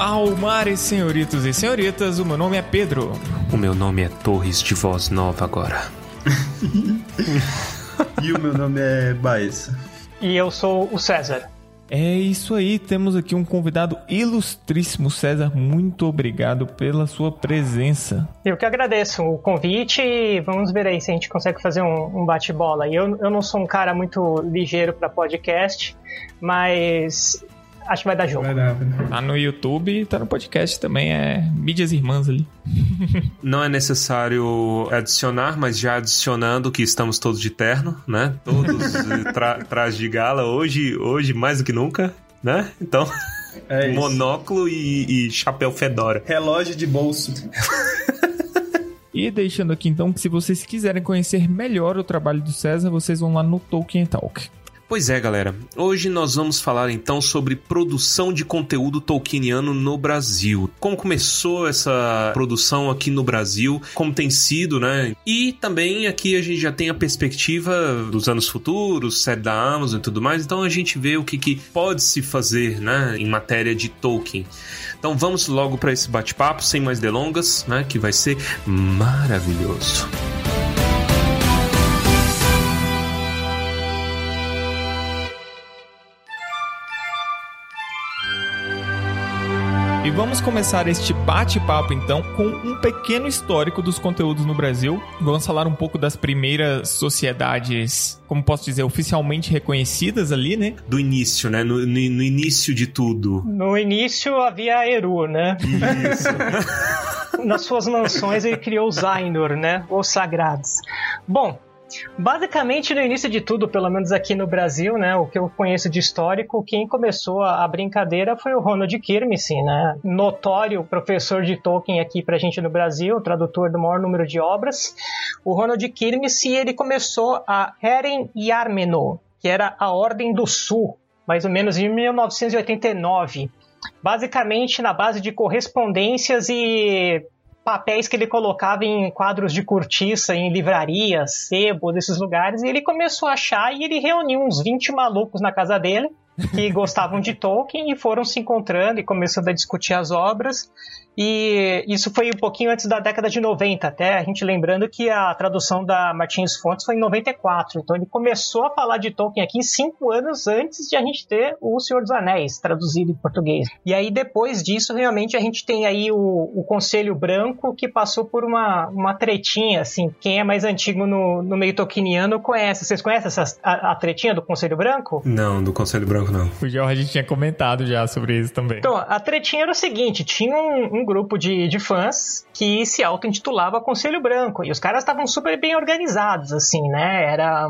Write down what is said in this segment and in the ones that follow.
Almares, senhoritos e senhoritas, o meu nome é Pedro. O meu nome é Torres de Voz Nova agora. e o meu nome é Baessa. E eu sou o César. É isso aí, temos aqui um convidado ilustríssimo, César. Muito obrigado pela sua presença. Eu que agradeço o convite e vamos ver aí se a gente consegue fazer um, um bate-bola. Eu, eu não sou um cara muito ligeiro para podcast, mas acho que vai dar jogo. Vai dar, Tá no YouTube e tá no podcast também, é mídias irmãs ali. Não é necessário adicionar, mas já adicionando que estamos todos de terno, né? Todos tra de gala hoje, hoje mais do que nunca, né? Então, é monóculo e, e chapéu fedora. Relógio de bolso. E deixando aqui então que se vocês quiserem conhecer melhor o trabalho do César, vocês vão lá no Tolkien Talk. Pois é, galera. Hoje nós vamos falar então sobre produção de conteúdo tolkieniano no Brasil. Como começou essa produção aqui no Brasil, como tem sido, né? E também aqui a gente já tem a perspectiva dos anos futuros, série da Amazon e tudo mais, então a gente vê o que, que pode se fazer, né, em matéria de Tolkien. Então vamos logo para esse bate-papo, sem mais delongas, né, que vai ser maravilhoso. E vamos começar este bate-papo então com um pequeno histórico dos conteúdos no Brasil. Vamos falar um pouco das primeiras sociedades, como posso dizer, oficialmente reconhecidas ali, né? Do início, né? No, no, no início de tudo. No início havia a Eru, né? Isso. Nas suas mansões ele criou os Ainur, né? Os sagrados. Bom, Basicamente, no início de tudo, pelo menos aqui no Brasil, né, o que eu conheço de histórico, quem começou a, brincadeira foi o Ronald Kirmese, né, notório professor de Tolkien aqui pra gente no Brasil, tradutor do maior número de obras. O Ronald Kirmese, ele começou a Heren Yarmeno, que era a Ordem do Sul, mais ou menos em 1989. Basicamente na base de correspondências e papéis que ele colocava em quadros de cortiça, em livrarias, sebos, esses lugares, e ele começou a achar e ele reuniu uns 20 malucos na casa dele que gostavam de Tolkien e foram se encontrando e começando a discutir as obras. E isso foi um pouquinho antes da década de 90, até a gente lembrando que a tradução da Martins Fontes foi em 94. Então ele começou a falar de Tolkien aqui cinco anos antes de a gente ter O Senhor dos Anéis traduzido em português. E aí depois disso, realmente a gente tem aí o, o Conselho Branco que passou por uma, uma tretinha, assim. Quem é mais antigo no, no meio tolkieniano conhece. Vocês conhecem essa, a, a tretinha do Conselho Branco? Não, do Conselho Branco não. O Jorge tinha comentado já sobre isso também. Então, a tretinha era o seguinte: tinha um, um grupo de, de fãs que se auto-intitulava Conselho Branco. E os caras estavam super bem organizados, assim, né? Era.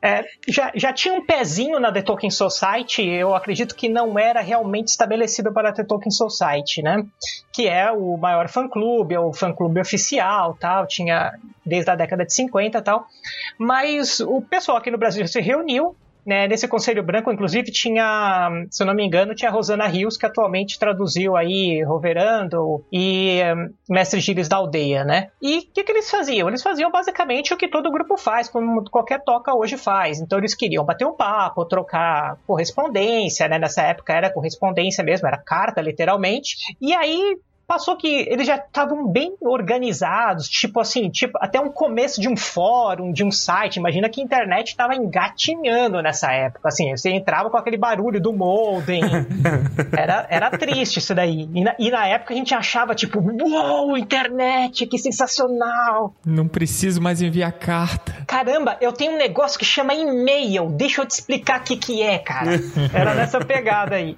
É, já, já tinha um pezinho na The Tolkien Society, eu acredito que não era realmente estabelecido para a The Tolkien Society, né? Que é o maior fã-clube, é o fã-clube oficial, tal, tinha desde a década de 50 tal. Mas o pessoal aqui no Brasil se reuniu né, nesse Conselho Branco, inclusive, tinha, se eu não me engano, tinha a Rosana Rios, que atualmente traduziu aí Roverando e um, Mestre Gilles da Aldeia, né? E o que, que eles faziam? Eles faziam basicamente o que todo grupo faz, como qualquer toca hoje faz. Então eles queriam bater um papo, trocar correspondência, né? Nessa época era correspondência mesmo, era carta, literalmente. E aí passou que eles já estavam bem organizados, tipo assim, tipo até um começo de um fórum, de um site. Imagina que a internet estava engatinhando nessa época, assim, você entrava com aquele barulho do modem. Era, era triste isso daí. E na, e na época a gente achava tipo, uou, internet, que sensacional. Não preciso mais enviar carta. Caramba, eu tenho um negócio que chama e-mail. Deixa eu te explicar o que que é, cara. Era nessa pegada aí.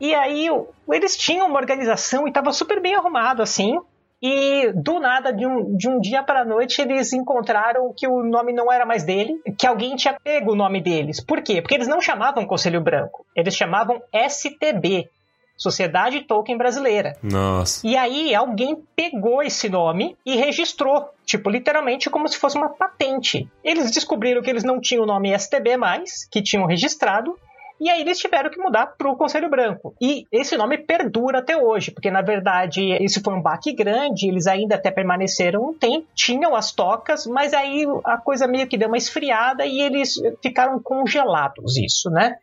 E aí eles tinham uma organização e estava super bem arrumado assim. E do nada, de um, de um dia para a noite, eles encontraram que o nome não era mais dele, que alguém tinha pego o nome deles. Por quê? Porque eles não chamavam Conselho Branco, eles chamavam STB. Sociedade Tolkien Brasileira. Nossa. E aí alguém pegou esse nome e registrou, tipo, literalmente como se fosse uma patente. Eles descobriram que eles não tinham o nome STB mais, que tinham registrado, e aí eles tiveram que mudar para o Conselho Branco. E esse nome perdura até hoje, porque na verdade isso foi um baque grande, eles ainda até permaneceram um tempo, tinham as tocas, mas aí a coisa meio que deu uma esfriada e eles ficaram congelados isso, né?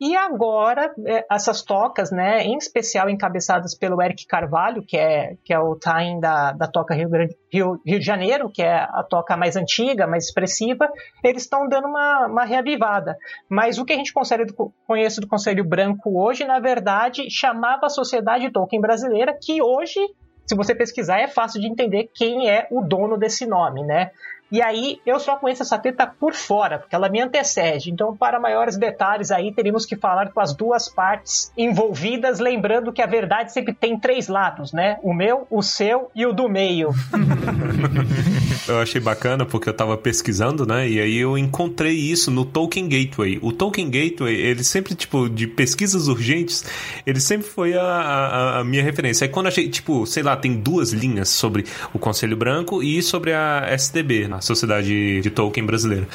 E agora, é, essas tocas, né, em especial encabeçadas pelo Eric Carvalho, que é, que é o time da, da Toca Rio, Grande, Rio, Rio de Janeiro, que é a toca mais antiga, mais expressiva, eles estão dando uma, uma reavivada. Mas o que a gente do, conhece do Conselho Branco hoje, na verdade, chamava a Sociedade Tolkien Brasileira, que hoje se você pesquisar, é fácil de entender quem é o dono desse nome, né? E aí eu só conheço essa treta por fora, porque ela me antecede. Então, para maiores detalhes aí, teríamos que falar com as duas partes envolvidas, lembrando que a verdade sempre tem três lados, né? O meu, o seu e o do meio. eu achei bacana porque eu tava pesquisando, né? E aí eu encontrei isso no Tolkien Gateway. O Tolkien Gateway, ele sempre, tipo, de pesquisas urgentes, ele sempre foi a, a, a minha referência. Aí quando achei, tipo, sei lá, tem duas linhas sobre o Conselho Branco e sobre a SDB, né? A Sociedade de Tolkien Brasileira.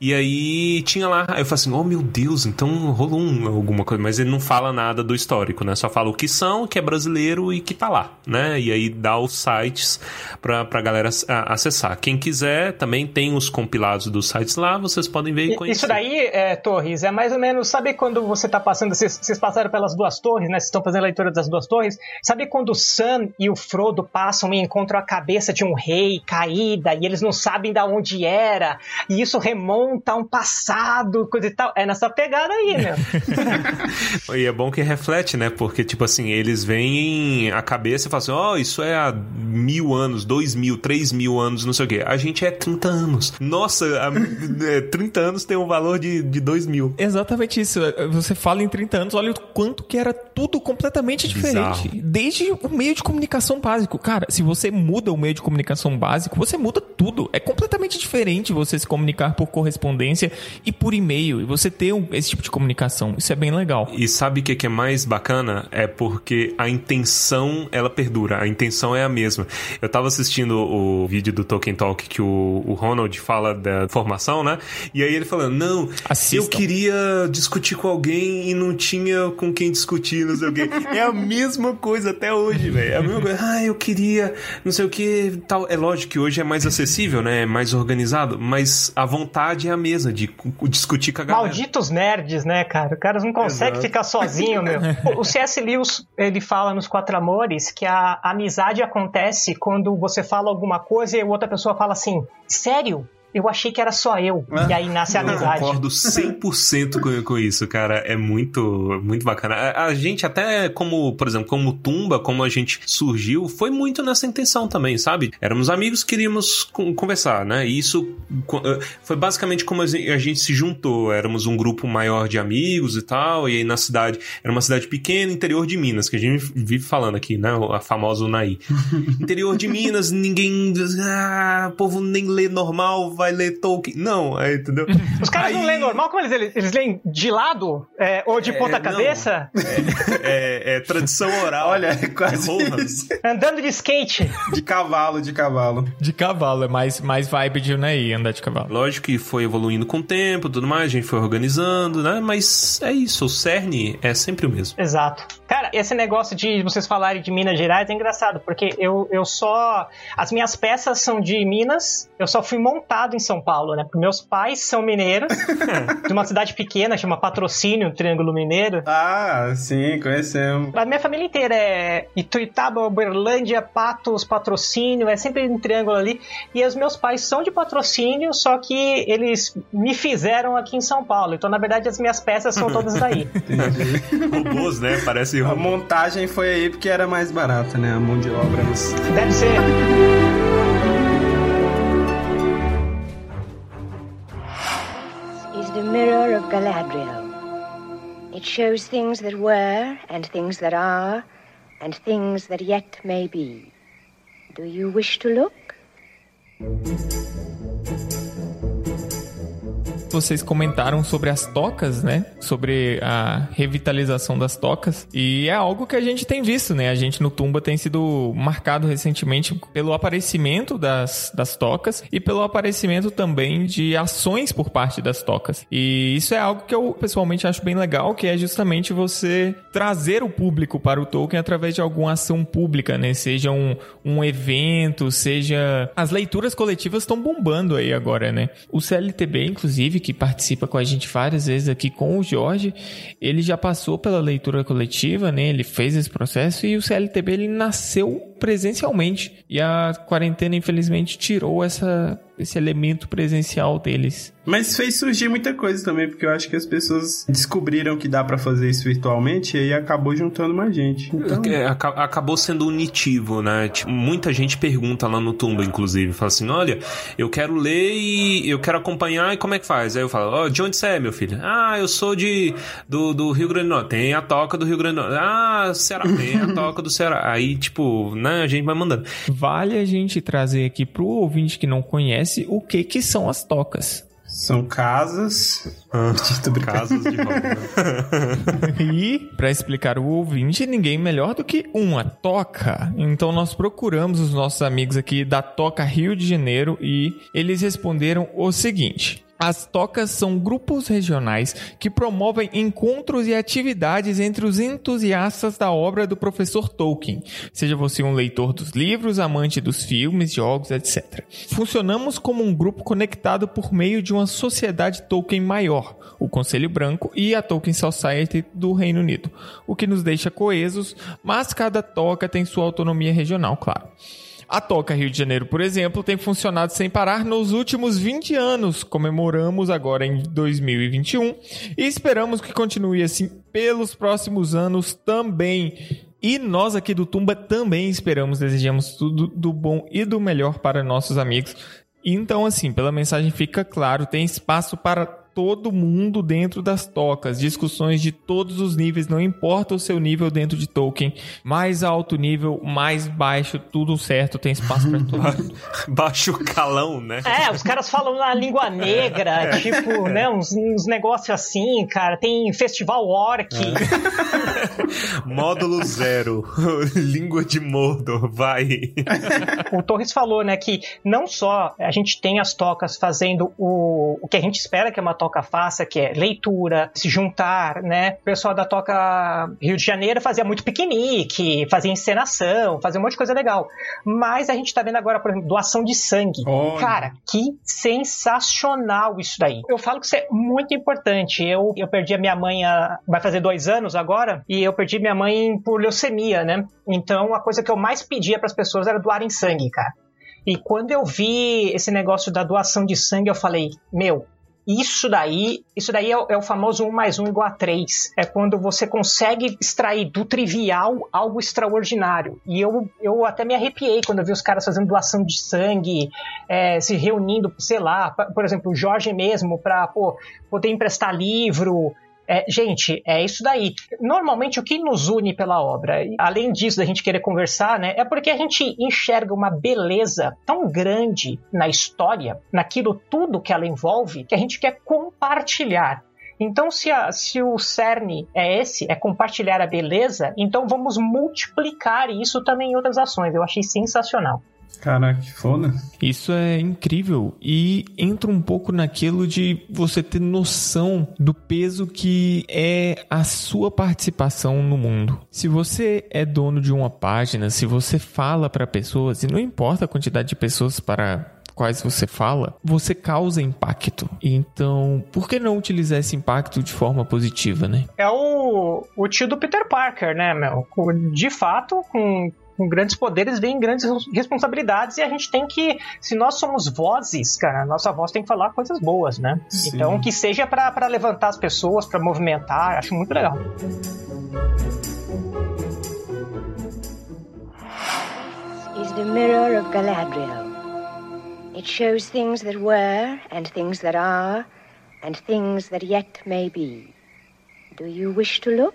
E aí tinha lá, eu falei assim, oh meu Deus, então rolou um, alguma coisa, mas ele não fala nada do histórico, né? Só fala o que são, que é brasileiro e que tá lá, né? E aí dá os sites pra, pra galera acessar. Quem quiser, também tem os compilados dos sites lá, vocês podem ver e conhecer. Isso daí, é, Torres, é mais ou menos, sabe quando você tá passando, vocês, vocês passaram pelas duas torres, né? Vocês estão fazendo a leitura das duas torres, sabe quando o Sam e o Frodo passam e encontram a cabeça de um rei caída e eles não sabem sabem da onde era, e isso remonta a um passado, coisa e tal. É nessa pegada aí, né? e é bom que reflete, né? Porque, tipo assim, eles veem a cabeça e falam assim: ó, oh, isso é há mil anos, dois mil, três mil anos, não sei o quê. A gente é 30 anos. Nossa, a, é, 30 anos tem um valor de, de dois mil. Exatamente isso. Você fala em 30 anos, olha o quanto que era tudo completamente diferente. Bizarro. Desde o meio de comunicação básico. Cara, se você muda o meio de comunicação básico, você muda tudo. É completamente diferente você se comunicar por correspondência e por e-mail. E você ter esse tipo de comunicação. Isso é bem legal. E sabe o que é mais bacana? É porque a intenção, ela perdura. A intenção é a mesma. Eu tava assistindo o vídeo do Tolkien Talk que o, o Ronald fala da formação, né? E aí ele falando, não, Assistam. eu queria discutir com alguém e não tinha com quem discutir, não sei o quê. É a mesma coisa até hoje, velho. É a mesma coisa. Ah, eu queria, não sei o que, tal. É lógico que hoje é mais acessível, né? É mais organizado, mas a vontade é a mesma de discutir com a galera. Malditos nerds, né, cara? O cara não consegue Exato. ficar sozinho, meu. o C.S. Lewis, ele fala nos Quatro Amores que a amizade acontece quando você fala alguma coisa e outra pessoa fala assim: Sério? Eu achei que era só eu. Ah, e aí nasce a amizade. Eu concordo 100% com, com isso, cara. É muito, muito bacana. A, a, gente até como, por exemplo, como Tumba, como a gente surgiu, foi muito nessa intenção também, sabe? Éramos amigos, queríamos conversar, né? E isso eh, foi basicamente como a gente se juntou. Éramos um grupo maior de amigos e tal, e aí na cidade, era uma cidade pequena, interior de Minas, que a gente vive falando aqui, né? A famosa Unai. interior de Minas, ninguém... Ah, o povo nem lê normal, vai ler Tolkien. Não, aí, entendeu? Os caras aí... não leem normal, como eles, eles, eles leem de lado? É, ou de é, ponta cabeça? É, é, é, tradição oral. Olha, é quase isso. Andando de skate. De cavalo, de cavalo. De cavalo, é mais, mais vibe de Unai, andar de cavalo. Lógico que foi evoluindo com o tempo, tudo mais, a gente foi organizando, né? Mas é isso, o cerne é sempre o mesmo. Exato. Cara, esse negócio de vocês falarem de Minas Gerais é engraçado, porque eu, eu só... As minhas peças são de Minas, eu só fui montado em São Paulo, né? Porque meus pais são mineiros, de uma cidade pequena, chama Patrocínio, Triângulo Mineiro. Ah, sim, conhecemos. A minha família inteira é Ituitaba, Uberlândia, Patos, Patrocínio, é sempre um triângulo ali. E os meus pais são de Patrocínio, só que eles me fizeram aqui em São Paulo. Então, na verdade, as minhas peças são todas daí. Entendi. Robôs, né? Parece A montagem foi aí porque era mais barata, né? A mão de obra. Deve ser. mirror of Galadriel. It shows things that were, and things that are, and things that yet may be. Do you wish to look? Vocês comentaram sobre as tocas, né? Sobre a revitalização das tocas. E é algo que a gente tem visto, né? A gente no Tumba tem sido marcado recentemente pelo aparecimento das, das tocas e pelo aparecimento também de ações por parte das tocas. E isso é algo que eu pessoalmente acho bem legal, que é justamente você trazer o público para o Tolkien através de alguma ação pública, né? Seja um, um evento, seja. As leituras coletivas estão bombando aí agora, né? O CLTB, inclusive, que participa com a gente várias vezes aqui com o Jorge, ele já passou pela leitura coletiva, né? Ele fez esse processo e o CLTB ele nasceu presencialmente. E a quarentena, infelizmente, tirou essa, esse elemento presencial deles. Mas fez surgir muita coisa também, porque eu acho que as pessoas descobriram que dá para fazer isso virtualmente e aí acabou juntando mais gente. Então... É, acabou sendo unitivo, né? Tipo, muita gente pergunta lá no Tumba, inclusive, fala assim: olha, eu quero ler e eu quero acompanhar, e como é que faz? Aí eu falo, ó, oh, de onde você é, meu filho? Ah, eu sou de do, do Rio Grande do Norte. Tem a toca do Rio Grande do Norte. Ah, Ceará, tem a toca do Ceará. Aí, tipo, né, a gente vai mandando. Vale a gente trazer aqui pro ouvinte que não conhece o que que são as tocas. São casas. Ah, casas de e, para explicar o ouvinte, ninguém melhor do que uma toca. Então, nós procuramos os nossos amigos aqui da Toca Rio de Janeiro e eles responderam o seguinte. As tocas são grupos regionais que promovem encontros e atividades entre os entusiastas da obra do professor Tolkien, seja você um leitor dos livros, amante dos filmes, jogos, etc. Funcionamos como um grupo conectado por meio de uma sociedade Tolkien maior, o Conselho Branco e a Tolkien Society do Reino Unido, o que nos deixa coesos, mas cada toca tem sua autonomia regional, claro. A Toca Rio de Janeiro, por exemplo, tem funcionado sem parar nos últimos 20 anos. Comemoramos agora em 2021 e esperamos que continue assim pelos próximos anos também. E nós aqui do Tumba também esperamos, desejamos tudo do bom e do melhor para nossos amigos. Então, assim, pela mensagem fica claro, tem espaço para todo mundo dentro das tocas, discussões de todos os níveis, não importa o seu nível dentro de Tolkien, mais alto nível, mais baixo, tudo certo, tem espaço para todo mundo. Baixo calão, né? É, os caras falam na língua negra, é. tipo, né, uns, uns negócios assim, cara, tem festival orc. É. Módulo zero, língua de Mordor, vai. o Torres falou, né, que não só a gente tem as tocas fazendo o, o que a gente espera que é uma Toca faça, que é leitura, se juntar, né? O pessoal da Toca Rio de Janeiro fazia muito piquenique, fazia encenação, fazia um monte de coisa legal. Mas a gente tá vendo agora, por exemplo, doação de sangue. Olha. Cara, que sensacional isso daí. Eu falo que isso é muito importante. Eu, eu perdi a minha mãe, a, vai fazer dois anos agora, e eu perdi minha mãe por leucemia, né? Então a coisa que eu mais pedia para as pessoas era doarem sangue, cara. E quando eu vi esse negócio da doação de sangue, eu falei: Meu, isso daí, isso daí é, é, o famoso 1 mais 1 igual a 3. É quando você consegue extrair do trivial algo extraordinário. E eu, eu até me arrepiei quando eu vi os caras fazendo doação de sangue, é, se reunindo, sei lá, por exemplo, o Jorge mesmo, para poder emprestar livro, é, gente, é isso daí. Normalmente, o que nos une pela obra, além disso da gente querer conversar, né, é porque a gente enxerga uma beleza tão grande na história, naquilo tudo que ela envolve, que a gente quer compartilhar. Então, se, a, se, o cerne é esse, é compartilhar a beleza, então vamos multiplicar isso também em outras ações. Eu achei sensacional. Caraca, que foda. Isso é incrível e entra um pouco naquilo de você ter noção do peso que é a sua participação no mundo. Se você é dono de uma página, se você fala para pessoas, e não importa a quantidade de pessoas para quais você fala, você causa impacto. Então, por que não utilizar esse impacto de forma positiva, né? É o, o tio do Peter Parker, né, meu? De fato, com com grandes poderes vem grandes responsabilidades e a gente tem que, se nós somos vozes, cara, nossa voz tem que falar coisas boas, né? Sim. Então, que seja para levantar as pessoas, para movimentar, acho muito legal. Is the mirror of Galadriel. It shows things that were and things that are and things that yet may be. Do you wish to look?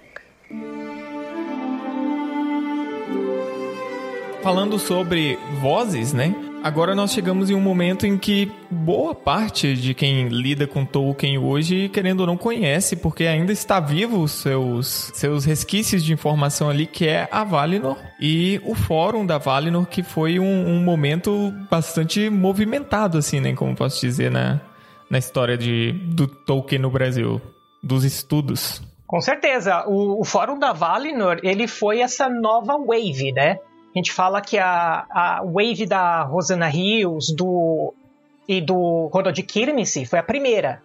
Falando sobre vozes, né? Agora nós chegamos em um momento em que boa parte de quem lida com Tolkien hoje, querendo ou não, conhece, porque ainda está vivo os seus, seus resquícios de informação ali, que é a Valinor e o fórum da Valinor, que foi um, um momento bastante movimentado, assim, né? Como posso dizer, na, na história de, do Tolkien no Brasil, dos estudos. Com certeza, o, o Fórum da Valinor, ele foi essa nova wave, né? A gente fala que a, a wave da Rosanna Rios do, e do Rodolfo Kirmese foi a primeira.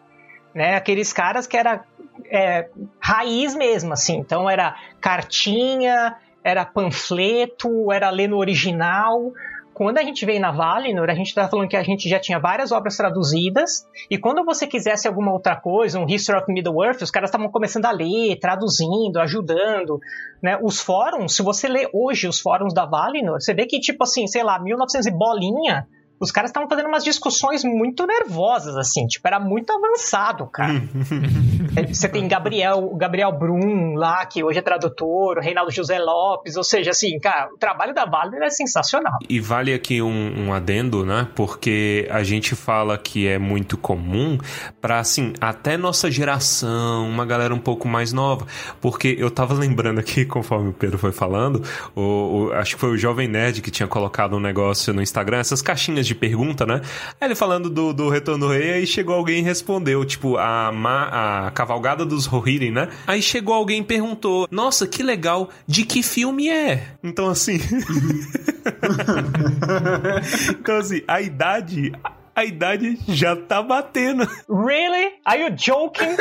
né? Aqueles caras que era é, raiz mesmo, assim. Então era cartinha, era panfleto, era ler no original. Quando a gente veio na Valinor, a gente estava falando que a gente já tinha várias obras traduzidas, e quando você quisesse alguma outra coisa, um History of Middle-earth, os caras estavam começando a ler, traduzindo, ajudando. Né? Os fóruns, se você lê hoje os fóruns da Valinor, você vê que, tipo assim, sei lá, 1900 e bolinha, os caras estavam fazendo umas discussões muito nervosas, assim, tipo, era muito avançado, cara. Você tem Gabriel, Gabriel Brum lá, que hoje é tradutor, o Reinaldo José Lopes, ou seja, assim, cara, o trabalho da Valor é sensacional. E vale aqui um, um adendo, né? Porque a gente fala que é muito comum para assim, até nossa geração, uma galera um pouco mais nova. Porque eu tava lembrando aqui, conforme o Pedro foi falando, o, o acho que foi o Jovem Nerd que tinha colocado um negócio no Instagram, essas caixinhas de de pergunta, né? Aí ele falando do, do Retorno do Rei, aí chegou alguém e respondeu, tipo, a, ma, a cavalgada dos Rohirrim, né? Aí chegou alguém e perguntou, nossa, que legal, de que filme é? Então, assim... então, assim, a idade a idade já tá batendo. Really? Are you joking?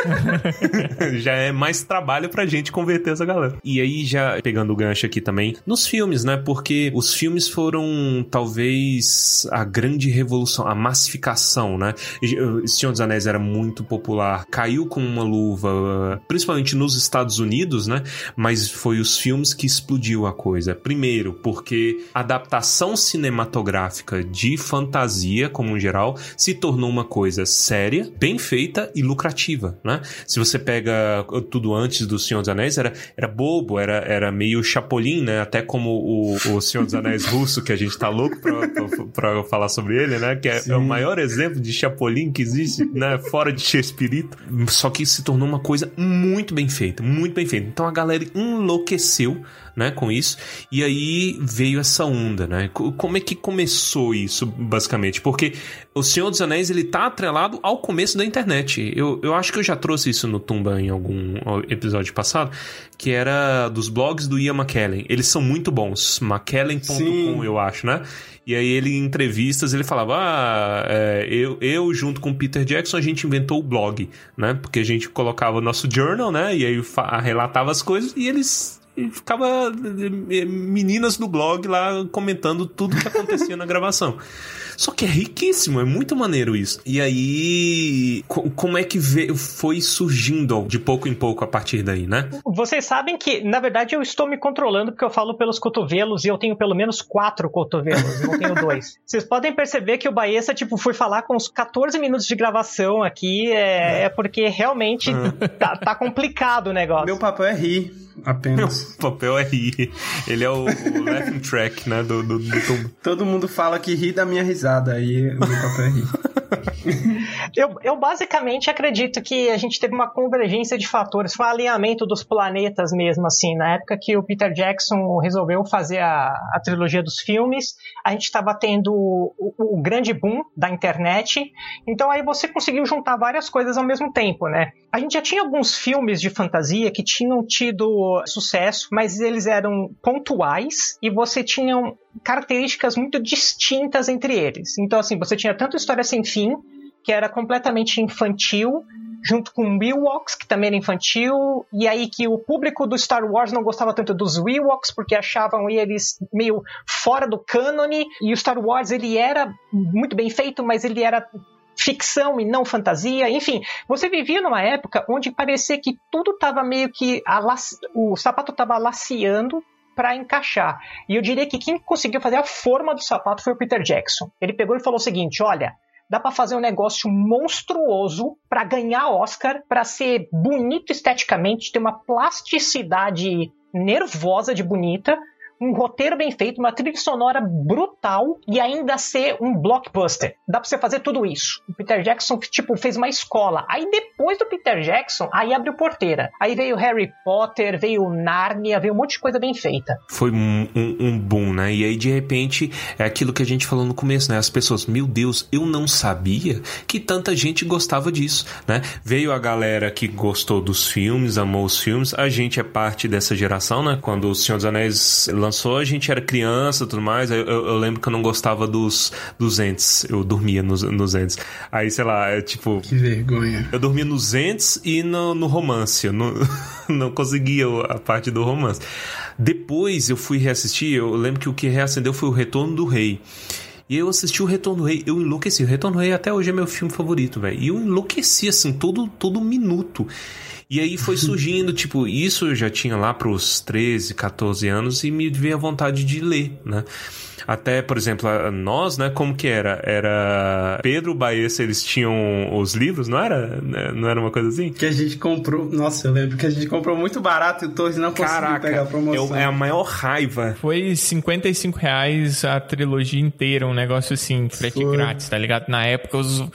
já é mais trabalho pra gente converter essa galera. E aí, já pegando o gancho aqui também, nos filmes, né? Porque os filmes foram talvez a grande revolução, a massificação, né? Senhor dos Anéis era muito popular, caiu com uma luva, principalmente nos Estados Unidos, né? Mas foi os filmes que explodiu a coisa. Primeiro, porque adaptação cinematográfica de fantasia, como um geral, se tornou uma coisa séria, bem feita e lucrativa, né? Se você pega tudo antes do Senhor dos Anéis, era, era bobo, era, era meio chapolim, né? Até como o, o Senhor dos Anéis russo, que a gente tá louco pra, pra, pra falar sobre ele, né? Que é, é, o maior exemplo de chapolim que existe, né? Fora de Shakespeare. Só que se tornou uma coisa muito bem feita, muito bem feita. Então a galera enlouqueceu né, com isso. E aí veio essa onda, né? Como é que começou isso, basicamente? Porque o Senhor dos Anéis, ele tá atrelado ao começo da internet. Eu, eu acho que eu já trouxe isso no Tumba em algum episódio passado, que era dos blogs do Ian McKellen. Eles são muito bons. McKellen.com, eu acho, né? E aí ele, em entrevistas, ele falava: Ah, é, eu, eu junto com o Peter Jackson, a gente inventou o blog, né? Porque a gente colocava o nosso journal, né? E aí relatava as coisas e eles ficava eh, meninas do blog lá comentando tudo que acontecia na gravação. Só que é riquíssimo, é muito maneiro isso. E aí, como é que veio, foi surgindo de pouco em pouco a partir daí, né? Vocês sabem que, na verdade, eu estou me controlando porque eu falo pelos cotovelos e eu tenho pelo menos quatro cotovelos, não tenho dois. Vocês podem perceber que o Baessa, tipo, foi falar com uns 14 minutos de gravação aqui, é, é porque realmente tá, tá complicado o negócio. Meu papel é rir apenas. Meu papel é rir. Ele é o, o laughing track, né, do, do, do Todo mundo fala que ri da minha risada risada, aí o meu papel é rir. eu, eu basicamente acredito que a gente teve uma convergência de fatores, foi um alinhamento dos planetas mesmo, assim, na época que o Peter Jackson resolveu fazer a, a trilogia dos filmes, a gente estava tendo o, o, grande boom da internet, então aí você conseguiu juntar várias coisas ao mesmo tempo, né? A gente já tinha alguns filmes de fantasia que tinham tido sucesso, mas eles eram pontuais e você tinha características muito distintas entre eles. Então, assim, você tinha tanto História Sem Fim, que era completamente infantil, junto com Ewoks, que também era infantil, e aí que o público do Star Wars não gostava tanto dos Ewoks, porque achavam eles meio fora do cânone, e o Star Wars ele era muito bem feito, mas ele era ficção e não fantasia, enfim, você vivia numa época onde parecia que tudo estava meio que o sapato estava laciando para encaixar. E eu diria que quem conseguiu fazer a forma do sapato foi o Peter Jackson. Ele pegou e falou o seguinte: olha, dá para fazer um negócio monstruoso para ganhar Oscar, para ser bonito esteticamente, ter uma plasticidade nervosa de bonita, um roteiro bem feito, uma trilha sonora brutal e ainda ser um blockbuster. Dá pra você fazer tudo isso. O Peter Jackson, tipo, fez uma escola. Aí depois do Peter Jackson, aí abriu porteira. Aí veio Harry Potter, veio Narnia, veio um monte de coisa bem feita. Foi um, um, um boom, né? E aí, de repente, é aquilo que a gente falou no começo, né? As pessoas, meu Deus, eu não sabia que tanta gente gostava disso, né? Veio a galera que gostou dos filmes, amou os filmes. A gente é parte dessa geração, né? Quando o Senhor dos Anéis lançou lançou, a gente era criança e tudo mais. Eu, eu, eu, lembro que eu não gostava dos, dos entes. Eu dormia nos, nos entes. Aí, sei lá, é tipo. Que vergonha. Eu dormia nos entes e no, no romance. Eu não, não conseguia a parte do romance. Depois eu fui reassistir. Eu lembro que o que reacendeu foi o Retorno do Rei. E eu assisti o Retorno do Rei, eu enlouqueci. O Retorno do Rei até hoje é meu filme favorito, velho. E eu enlouqueci, assim, todo, todo minuto. E aí foi surgindo, tipo, isso eu já tinha lá pros 13, 14 anos e me veio a vontade de ler, né? Até, por exemplo, nós, né, como que era? Era Pedro, Baessa, eles tinham os livros, não era? Né, não era uma coisa assim? Que a gente comprou, nossa, eu lembro que a gente comprou muito barato e o Torres não conseguiu Caraca, pegar a promoção. É, é a maior raiva. Foi 55 reais a trilogia inteira, um negócio assim, frete Foi. grátis, tá ligado? Na época os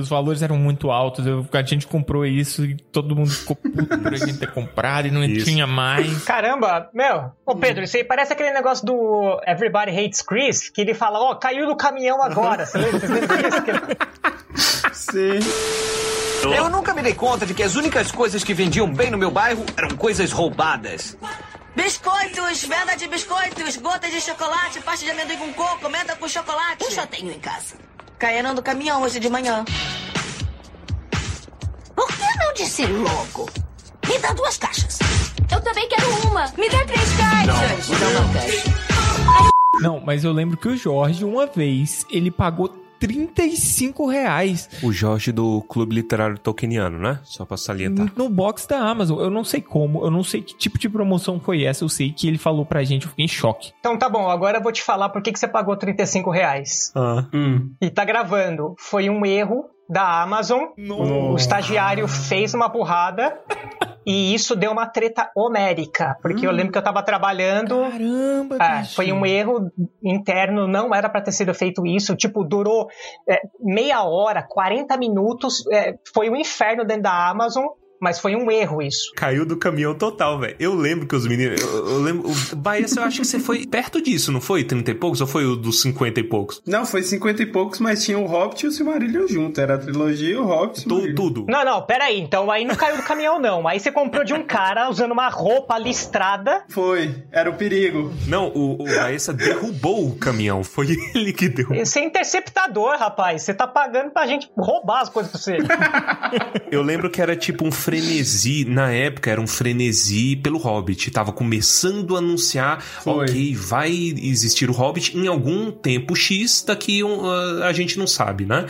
os valores eram muito altos. Eu, a gente comprou isso e todo mundo ficou puto por a gente ter comprado e não isso. tinha mais. Caramba, meu. Ô Pedro, isso aí parece aquele negócio do Everybody Hates Chris, que ele fala, ó, oh, caiu no caminhão agora. Você lembra, disso? Sim. Eu nunca me dei conta de que as únicas coisas que vendiam bem no meu bairro eram coisas roubadas. Biscoitos, venda de biscoitos, gotas de chocolate, pasta de amendoim com coco, menta com chocolate. Eu só tenho em casa. Caíram do caminhão hoje de manhã. Por que não disse logo? Me dá duas caixas. Eu também quero uma. Me dá três caixas. Não, não, não quero. Não, mas eu lembro que o Jorge, uma vez, ele pagou 35 reais. O Jorge do Clube Literário Tolkieniano, né? Só pra salientar. No box da Amazon. Eu não sei como, eu não sei que tipo de promoção foi essa. Eu sei que ele falou pra gente, eu fiquei em choque. Então tá bom, agora eu vou te falar por que, que você pagou 35 reais. Ah. Hum. E tá gravando. Foi um erro da Amazon. Nossa. O estagiário fez uma burrada. E isso deu uma treta homérica, porque hum. eu lembro que eu tava trabalhando. Caramba, é, Foi um erro interno, não era para ter sido feito isso. Tipo, durou é, meia hora, 40 minutos. É, foi um inferno dentro da Amazon. Mas foi um erro isso. Caiu do caminhão total, velho. Eu lembro que os meninos. Eu, eu lembro. O eu acho que você foi perto disso, não foi? 30 e poucos? Ou foi o dos 50 e poucos? Não, foi 50 e poucos, mas tinha o Hobbit e o Silmarillion junto. Era a trilogia, o Hobbit e o Tudo. Não, não, peraí. Então aí não caiu do caminhão, não. Aí você comprou de um cara usando uma roupa listrada. Foi. Era o perigo. Não, o, o Baessa derrubou o caminhão. Foi ele que deu. Você é interceptador, rapaz. Você tá pagando pra gente roubar as coisas pra você. eu lembro que era tipo um frenesi, na época era um frenesi pelo Hobbit. Tava começando a anunciar, Foi. ok, vai existir o Hobbit em algum tempo X, daqui um, uh, a gente não sabe, né?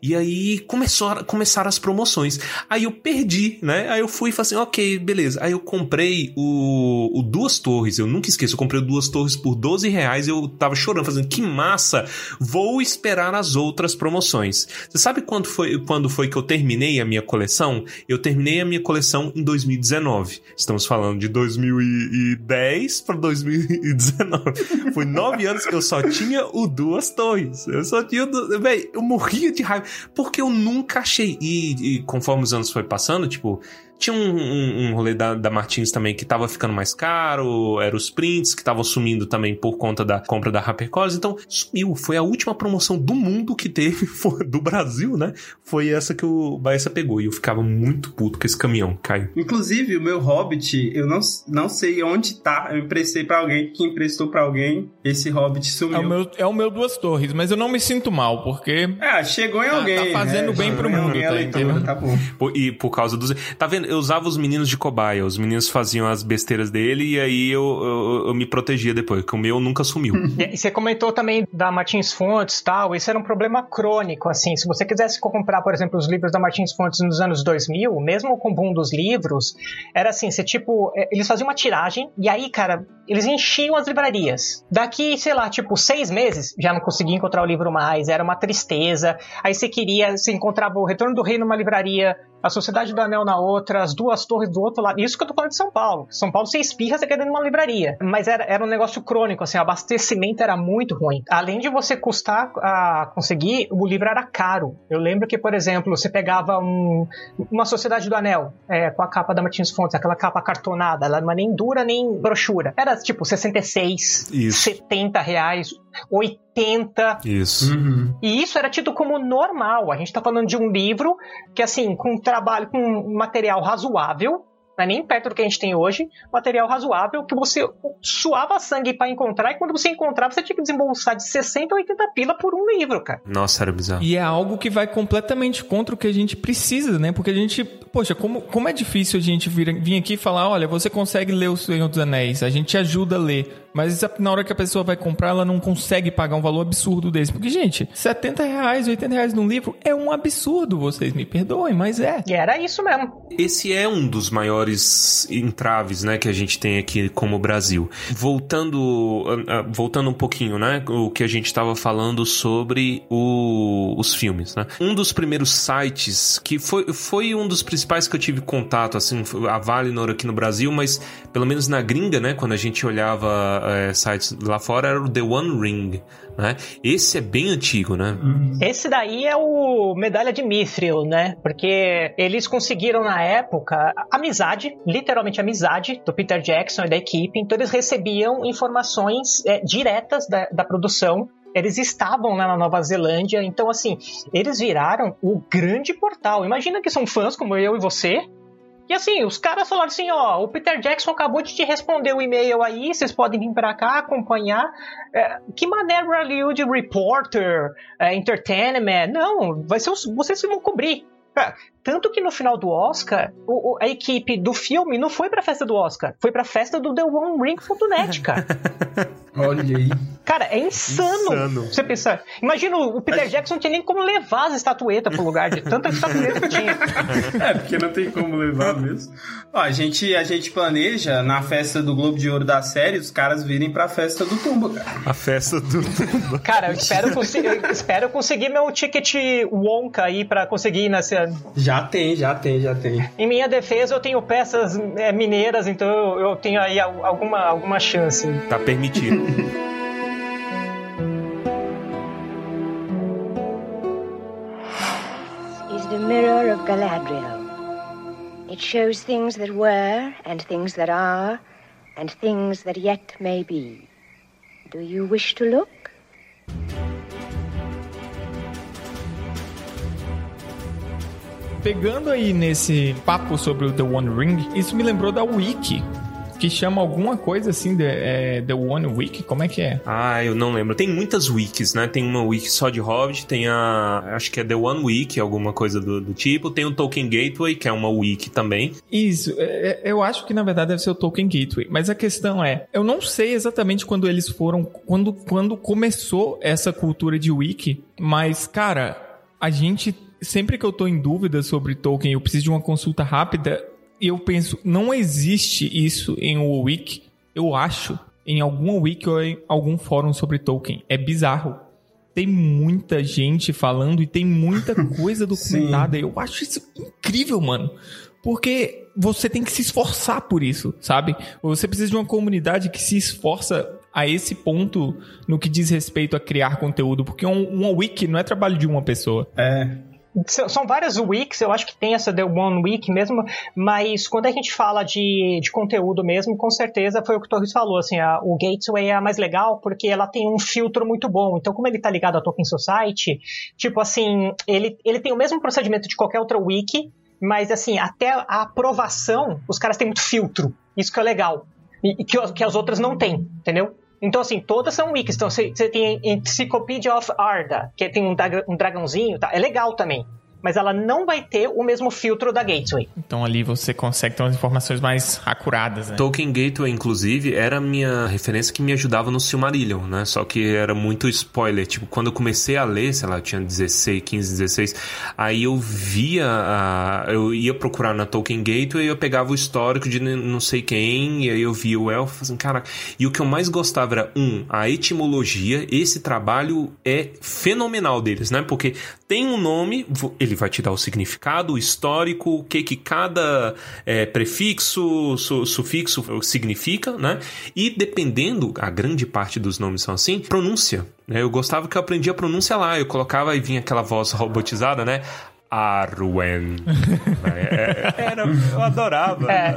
E aí começou, começaram as promoções. Aí eu perdi, né? Aí eu fui e falei assim, ok, beleza. Aí eu comprei o, o Duas Torres, eu nunca esqueço, eu comprei o Duas Torres por 12 reais eu tava chorando, fazendo, que massa! Vou esperar as outras promoções. Você sabe quando foi, quando foi que eu terminei a minha coleção? Eu terminei a minha coleção em 2019. Estamos falando de 2010 para 2019. Foi nove anos que eu só tinha o Duas Torres. Eu só tinha o... Véi, eu morria de raiva. Porque eu nunca achei. E, e conforme os anos foi passando, tipo, tinha um, um, um rolê da, da, Martins também que tava ficando mais caro, eram os prints que estavam sumindo também por conta da compra da HarperCollins, então sumiu. Foi a última promoção do mundo que teve, foi, do Brasil, né? Foi essa que o Baessa pegou e eu ficava muito puto com esse caminhão, Caio. Inclusive, o meu Hobbit, eu não, não sei onde tá, eu emprestei para alguém que emprestou para alguém, esse Hobbit sumiu. É o, meu, é o meu Duas Torres, mas eu não me sinto mal, porque... É, chegou em alguém. Tá, tá fazendo né? bem pro mundo, tá, leitura, tá bom. E por causa dos... Tá vendo? Eu usava os meninos de cobaia. Os meninos faziam as besteiras dele e aí eu, eu, eu me protegia depois, que o meu nunca sumiu. e você comentou também da Martins Fontes tal, isso era um problema crônico, assim. Se você quisesse comprar, por exemplo, os livros da Martins Fontes nos anos 2000, mesmo com o boom dos livros, era assim, você tipo, é, eles faziam uma tiragem e aí, cara, eles enchiam as livrarias. Daqui, sei lá, tipo, seis meses, já não conseguia encontrar o livro mais, era uma tristeza. Aí você queria, você encontrava o Retorno do Rei numa livraria, a Sociedade do Anel na outra, as duas torres do outro lado. Isso que eu tô falando de São Paulo. São Paulo você espirra, você quer dentro de uma livraria. Mas era, era um negócio crônico, assim, o abastecimento era muito ruim. Além de você custar a conseguir, o livro era caro. Eu lembro que, por exemplo, você pegava um, uma Sociedade do Anel, é, com a capa da Martins Fontes, aquela capa cartonada, ela não é nem dura nem brochura. Era tipo 66, Isso. 70 reais, 80. Isso. Uhum. E isso era tido como normal. A gente tá falando de um livro que, assim, com trabalho, com material razoável, não é nem perto do que a gente tem hoje, material razoável que você suava sangue para encontrar e quando você encontrava você tinha que desembolsar de 60 a 80 pila por um livro, cara. Nossa, era bizarro. E é algo que vai completamente contra o que a gente precisa, né? Porque a gente, poxa, como, como é difícil a gente vir, vir aqui e falar, olha, você consegue ler O Senhor dos Anéis, a gente te ajuda a ler. Mas na hora que a pessoa vai comprar, ela não consegue pagar um valor absurdo desse. Porque, gente, 70 reais, 80 reais num livro é um absurdo, vocês me perdoem, mas é. E era isso mesmo. Esse é um dos maiores entraves, né, que a gente tem aqui como Brasil. Voltando, voltando um pouquinho, né, o que a gente estava falando sobre o, os filmes, né. Um dos primeiros sites que foi, foi um dos principais que eu tive contato, assim, a Valinor aqui no Brasil, mas pelo menos na gringa, né, quando a gente olhava é, sites lá fora era o The One Ring, né? Esse é bem antigo, né? Esse daí é o Medalha de Mithril, né? Porque eles conseguiram na época amizade, literalmente amizade, do Peter Jackson e da equipe, então eles recebiam informações é, diretas da, da produção eles estavam lá na Nova Zelândia, então assim, eles viraram o grande portal. Imagina que são fãs como eu e você, e assim, os caras falaram assim, ó, o Peter Jackson acabou de te responder o e-mail aí, vocês podem vir pra cá acompanhar. É, que maneira ali de reporter, é, entertainment? Não, vai ser os, vocês vão cobrir. Tanto que no final do Oscar, o, o, a equipe do filme não foi pra festa do Oscar, foi pra festa do The One Ring.net, cara. Olha aí. Cara, é insano, insano. você pensar. Imagina, o Peter Jackson não tinha nem como levar as estatuetas pro lugar de tanta estatueta que tinha. É, porque não tem como levar mesmo. Ó, a gente, a gente planeja na festa do Globo de Ouro da série os caras virem pra festa do Tumba, cara. A festa do Tumba. Cara, eu espero, eu espero conseguir meu ticket Wonka aí pra conseguir ir nessa. Já tem, já tem, já tem. Em minha defesa, eu tenho peças é, mineiras, então eu, eu tenho aí alguma, alguma chance. Tá permitido. the mirror of Galadriel. It shows things that were, and things that are, and things that yet may be. Do you wish to look? Pegando aí nesse papo sobre o The One Ring, isso me lembrou da Wiki, que chama alguma coisa assim de é, The One Wiki, como é que é? Ah, eu não lembro. Tem muitas wikis, né? Tem uma wiki só de Hobbit, tem a. Acho que é The One Wiki, alguma coisa do, do tipo. Tem o Tolkien Gateway, que é uma wiki também. Isso, é, é, eu acho que na verdade deve ser o Tolkien Gateway. Mas a questão é, eu não sei exatamente quando eles foram. Quando, quando começou essa cultura de wiki, mas, cara, a gente. Sempre que eu tô em dúvida sobre Tolkien, eu preciso de uma consulta rápida, e eu penso, não existe isso em um wiki, eu acho, em alguma wiki ou em algum fórum sobre Tolkien. É bizarro. Tem muita gente falando e tem muita coisa documentada. eu acho isso incrível, mano. Porque você tem que se esforçar por isso, sabe? Você precisa de uma comunidade que se esforça a esse ponto no que diz respeito a criar conteúdo, porque um, uma wiki não é trabalho de uma pessoa. É, são várias weeks, eu acho que tem essa The One Week mesmo, mas quando a gente fala de, de conteúdo mesmo, com certeza foi o que o Torres falou, assim, a, o Gateway é a mais legal porque ela tem um filtro muito bom. Então, como ele tá ligado à Tolkien Society, tipo assim, ele, ele tem o mesmo procedimento de qualquer outra wiki, mas assim, até a aprovação, os caras têm muito filtro. Isso que é legal. E, que, que as outras não têm, entendeu? Então, assim, todas são wikis. Então, você, tem Encyclopedia of Arda, que tem um, dragãozinho, tá? É legal também mas ela não vai ter o mesmo filtro da Gateway. Então ali você consegue ter umas informações mais acuradas, né? Tolkien Gateway, inclusive, era a minha referência que me ajudava no Silmarillion, né? Só que era muito spoiler. Tipo, quando eu comecei a ler, sei lá, eu tinha 16, 15, 16, aí eu via, a... eu ia procurar na Tolkien Gateway e eu pegava o histórico de não sei quem, e aí eu via o elfo, assim, cara... E o que eu mais gostava era, um, a etimologia, esse trabalho é fenomenal deles, né? Porque tem um nome, ele vai te dar o significado, o histórico, o que que cada é, prefixo, su, sufixo significa, né? E dependendo, a grande parte dos nomes são assim, pronúncia. Né? Eu gostava que eu aprendia a pronúncia lá, eu colocava e vinha aquela voz robotizada, né? Arwen. É, é, era, eu adorava. É.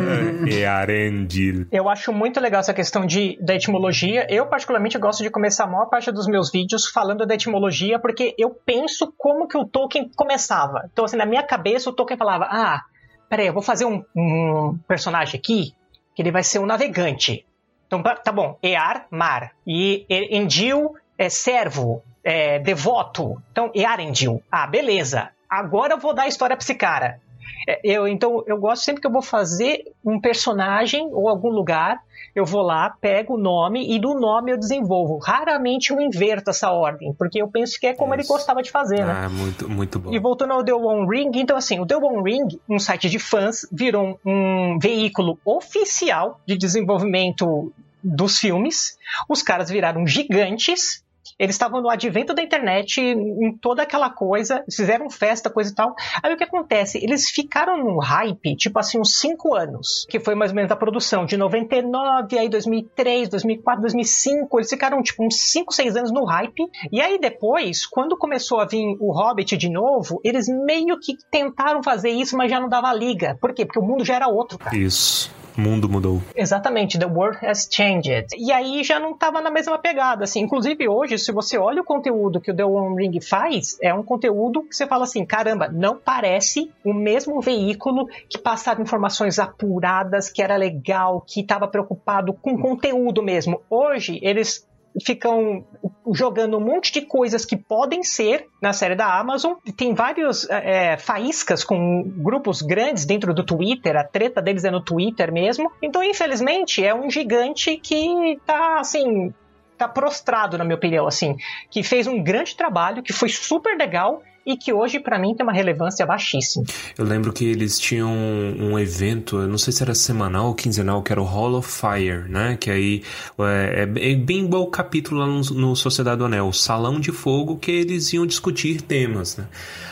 E Arendil. Eu acho muito legal essa questão de, da etimologia. Eu, particularmente, gosto de começar a maior parte dos meus vídeos falando da etimologia, porque eu penso como que o Tolkien começava. Então, assim, na minha cabeça, o Tolkien falava, ah, peraí, eu vou fazer um, um personagem aqui que ele vai ser um navegante. Então, tá bom, Ear, mar. E Endil é servo, é, devoto. Então, Earendil. Ah, beleza. Agora eu vou dar a história pra esse cara. É, eu, então, eu gosto sempre que eu vou fazer um personagem ou algum lugar, eu vou lá, pego o nome e do nome eu desenvolvo. Raramente eu inverto essa ordem, porque eu penso que é como Isso. ele gostava de fazer, né? Ah, muito, muito bom. E voltando ao The One Ring, então assim, o The One Ring, um site de fãs, virou um veículo oficial de desenvolvimento dos filmes. Os caras viraram gigantes eles estavam no advento da internet, em toda aquela coisa, fizeram festa, coisa e tal. Aí o que acontece? Eles ficaram num hype, tipo assim, uns 5 anos, que foi mais ou menos a produção, de 99, aí 2003, 2004, 2005. Eles ficaram, tipo, uns 5, 6 anos no hype. E aí depois, quando começou a vir o Hobbit de novo, eles meio que tentaram fazer isso, mas já não dava liga. Por quê? Porque o mundo já era outro, cara. Isso. Mundo mudou. Exatamente, the world has changed. E aí já não estava na mesma pegada, assim. Inclusive hoje, se você olha o conteúdo que o The One Ring faz, é um conteúdo que você fala assim, caramba, não parece o mesmo veículo que passava informações apuradas, que era legal, que estava preocupado com conteúdo mesmo. Hoje, eles ficam jogando um monte de coisas que podem ser na série da Amazon. Tem vários é, faíscas com grupos grandes dentro do Twitter, a treta deles é no Twitter mesmo. Então, infelizmente, é um gigante que tá assim. Tá prostrado, na minha opinião, assim, que fez um grande trabalho, que foi super legal, e que hoje para mim tem uma relevância baixíssima. Eu lembro que eles tinham um evento, eu não sei se era semanal ou quinzenal, que era o Hall of Fire, né? Que aí é, é bem bom o capítulo lá no, no Sociedade do Anel, o Salão de Fogo, que eles iam discutir temas, né?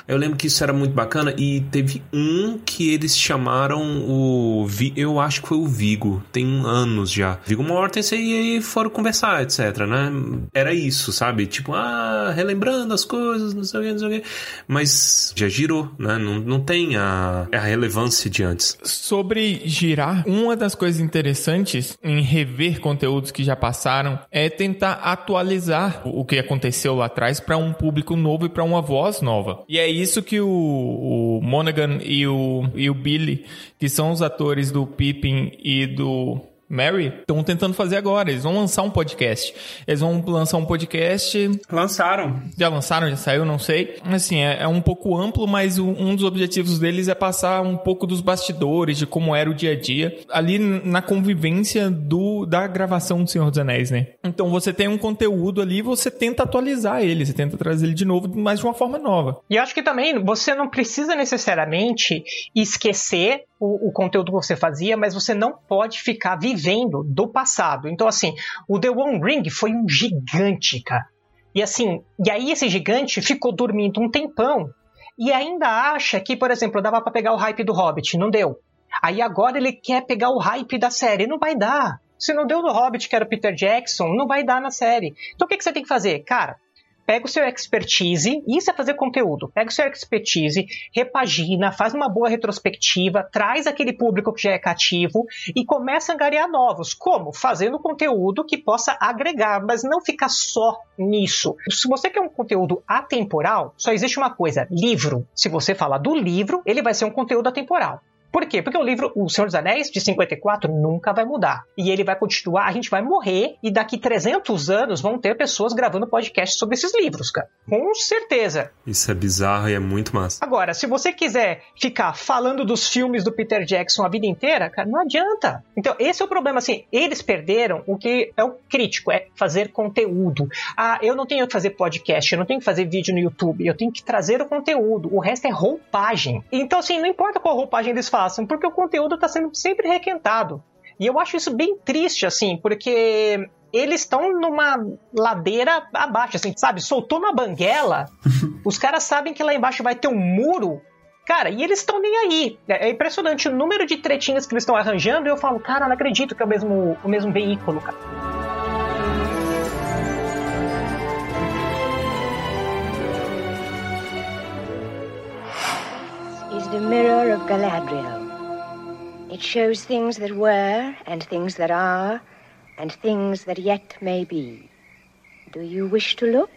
Eu lembro que isso era muito bacana e teve um que eles chamaram o. Eu acho que foi o Vigo, tem anos já. Vigo Mortensen e aí foram conversar, etc, né? Era isso, sabe? Tipo, ah, relembrando as coisas, não sei o que, não sei o que. Mas já girou, né? Não, não tem a, a relevância de antes. Sobre girar, uma das coisas interessantes em rever conteúdos que já passaram é tentar atualizar o que aconteceu lá atrás para um público novo e para uma voz nova. E é isso que o, o Monaghan e o, e o Billy, que são os atores do Pippin e do Mary estão tentando fazer agora. Eles vão lançar um podcast. Eles vão lançar um podcast. Lançaram. Já lançaram, já saiu, não sei. Assim, é, é um pouco amplo, mas o, um dos objetivos deles é passar um pouco dos bastidores, de como era o dia a dia, ali na convivência do da gravação do Senhor dos Anéis, né? Então você tem um conteúdo ali, você tenta atualizar ele, você tenta trazer ele de novo, mas de uma forma nova. E acho que também você não precisa necessariamente esquecer o, o, conteúdo que você fazia, mas você não pode ficar vivendo do passado. Então, assim, o The One Ring foi um gigante, cara. E assim, e aí esse gigante ficou dormindo um tempão e ainda acha que, por exemplo, dava para pegar o hype do Hobbit, não deu. Aí agora ele quer pegar o hype da série, não vai dar. Se não deu no Hobbit, que era o Peter Jackson, não vai dar na série. Então o que, que você tem que fazer? Cara, pega o seu expertise, isso é fazer conteúdo, pega o seu expertise, repagina, faz uma boa retrospectiva, traz aquele público que já é cativo e começa a angariar novos. Como? Fazendo conteúdo que possa agregar, mas não ficar só nisso. Se você quer um conteúdo atemporal, só existe uma coisa: livro. Se você falar do livro, ele vai ser um conteúdo atemporal. Por quê? Porque o livro O Senhor dos Anéis, de 54, nunca vai mudar. E ele vai continuar, a gente vai morrer, e daqui 300 anos vão ter pessoas gravando podcast sobre esses livros, cara. Com certeza. Isso é bizarro e é muito massa. Agora, se você quiser ficar falando dos filmes do Peter Jackson a vida inteira, cara, não adianta. Então, esse é o problema, assim, eles perderam o que é o crítico, é fazer conteúdo. Ah, eu não tenho que fazer podcast, eu não tenho que fazer vídeo no YouTube, eu tenho que trazer o conteúdo. O resto é roupagem. Então, assim, não importa qual roupagem eles fazem, façam, porque o conteúdo está sendo sempre requentado. E eu acho isso bem triste, assim, porque eles estão numa ladeira abaixo, assim, sabe? Soltou na banguela, os caras sabem que lá embaixo vai ter um muro. Cara, e eles estão nem aí. É, é impressionante o número de tretinhas que eles estão arranjando e eu falo, cara, não acredito que é o mesmo, o mesmo veículo, cara. The mirror of Galadriel. It shows things that were, and things that are, and things that yet may be. Do you wish to look?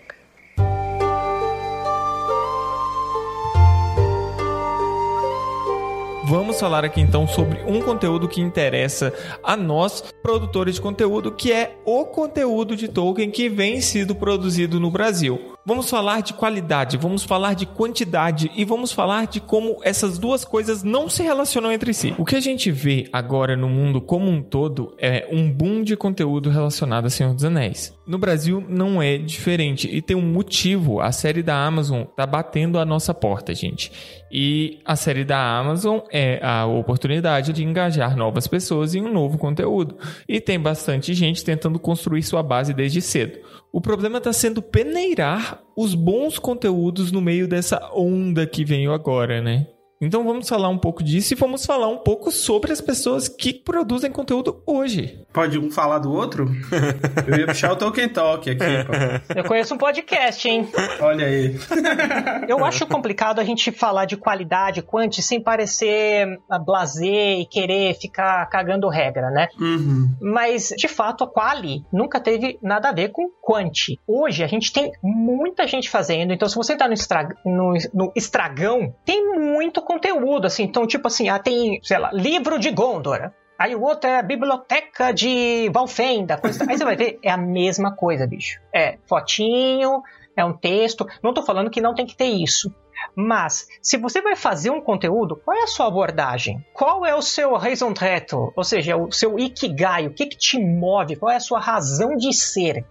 vamos falar aqui então sobre um conteúdo que interessa a nós, produtores de conteúdo, que é o conteúdo de Tolkien que vem sido produzido no Brasil. Vamos falar de qualidade, vamos falar de quantidade e vamos falar de como essas duas coisas não se relacionam entre si. O que a gente vê agora no mundo como um todo é um boom de conteúdo relacionado a Senhor dos Anéis. No Brasil não é diferente e tem um motivo. A série da Amazon tá batendo a nossa porta, gente. E a série da Amazon é a oportunidade de engajar novas pessoas em um novo conteúdo. E tem bastante gente tentando construir sua base desde cedo. O problema está sendo peneirar os bons conteúdos no meio dessa onda que veio agora, né? Então vamos falar um pouco disso e vamos falar um pouco sobre as pessoas que produzem conteúdo hoje. Pode um falar do outro? Eu ia puxar o Tolkien Talk aqui. Pô. Eu conheço um podcast, hein? Olha aí. Eu acho complicado a gente falar de qualidade, quanti, sem parecer blazer e querer ficar cagando regra, né? Uhum. Mas, de fato, a quali nunca teve nada a ver com quanti. Hoje a gente tem muita gente fazendo, então se você entrar no, estra... no, no estragão, tem muito conteúdo, assim. Então, tipo assim, ah, tem, sei lá, livro de Gondor. Aí o outro é a biblioteca de Valfenda. Coisa... Aí você vai ver, é a mesma coisa, bicho. É fotinho, é um texto. Não tô falando que não tem que ter isso. Mas, se você vai fazer um conteúdo, qual é a sua abordagem? Qual é o seu raison d'être? Ou seja, o seu ikigai? O que, que te move? Qual é a sua razão de ser?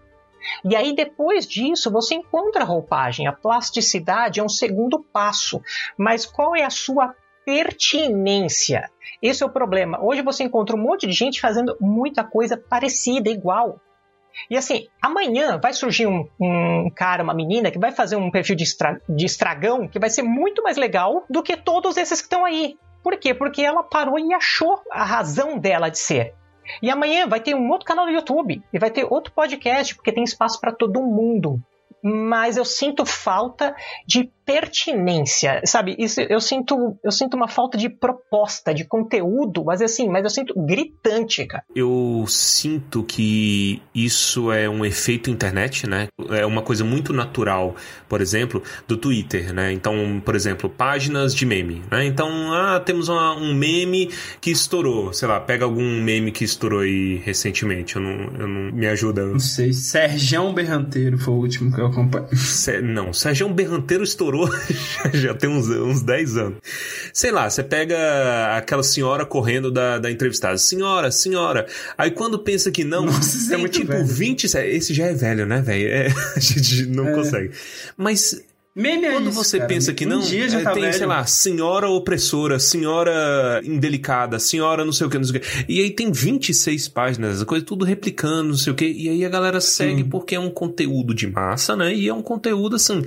E aí, depois disso, você encontra a roupagem. A plasticidade é um segundo passo. Mas qual é a sua pertinência? Esse é o problema. Hoje você encontra um monte de gente fazendo muita coisa parecida, igual. E assim, amanhã vai surgir um, um, cara, uma menina, que vai fazer um perfil de, estra de estragão que vai ser muito mais legal do que todos esses que estão aí. Por quê? Porque ela parou e achou a razão dela de ser. E amanhã vai ter um outro canal no YouTube e vai ter outro podcast, porque tem espaço para todo mundo. Mas eu sinto falta de pertinência, sabe? Isso, eu sinto eu sinto uma falta de proposta, de conteúdo, mas assim, mas eu sinto gritante, cara. Eu sinto que isso é um efeito internet, né? É uma coisa muito natural, por exemplo, do Twitter, né? Então, por exemplo, páginas de meme, né? Então, ah, temos uma, um meme que estourou, sei lá, pega algum meme que estourou aí recentemente, eu não, eu não me ajuda. Não sei, Sergião Berranteiro foi o último que eu acompanhei. Não, Sergião Berranteiro estourou já tem uns, uns 10 anos. Sei lá, você pega aquela senhora correndo da, da entrevistada. Senhora, senhora. Aí quando pensa que não, Nossa, é é muito tipo velho. 20. Esse já é velho, né, velho? É, a gente não É. consegue. Mas Meme é quando isso, você cara. pensa que Um não, dia já é, tá tem, velho. sei lá, senhora opressora, senhora indelicada, senhora não sei o que, não sei o que. E aí tem 26 páginas, coisa tudo replicando, não sei o que. E aí a galera segue porque é um conteúdo de massa, né? E é um conteúdo assim,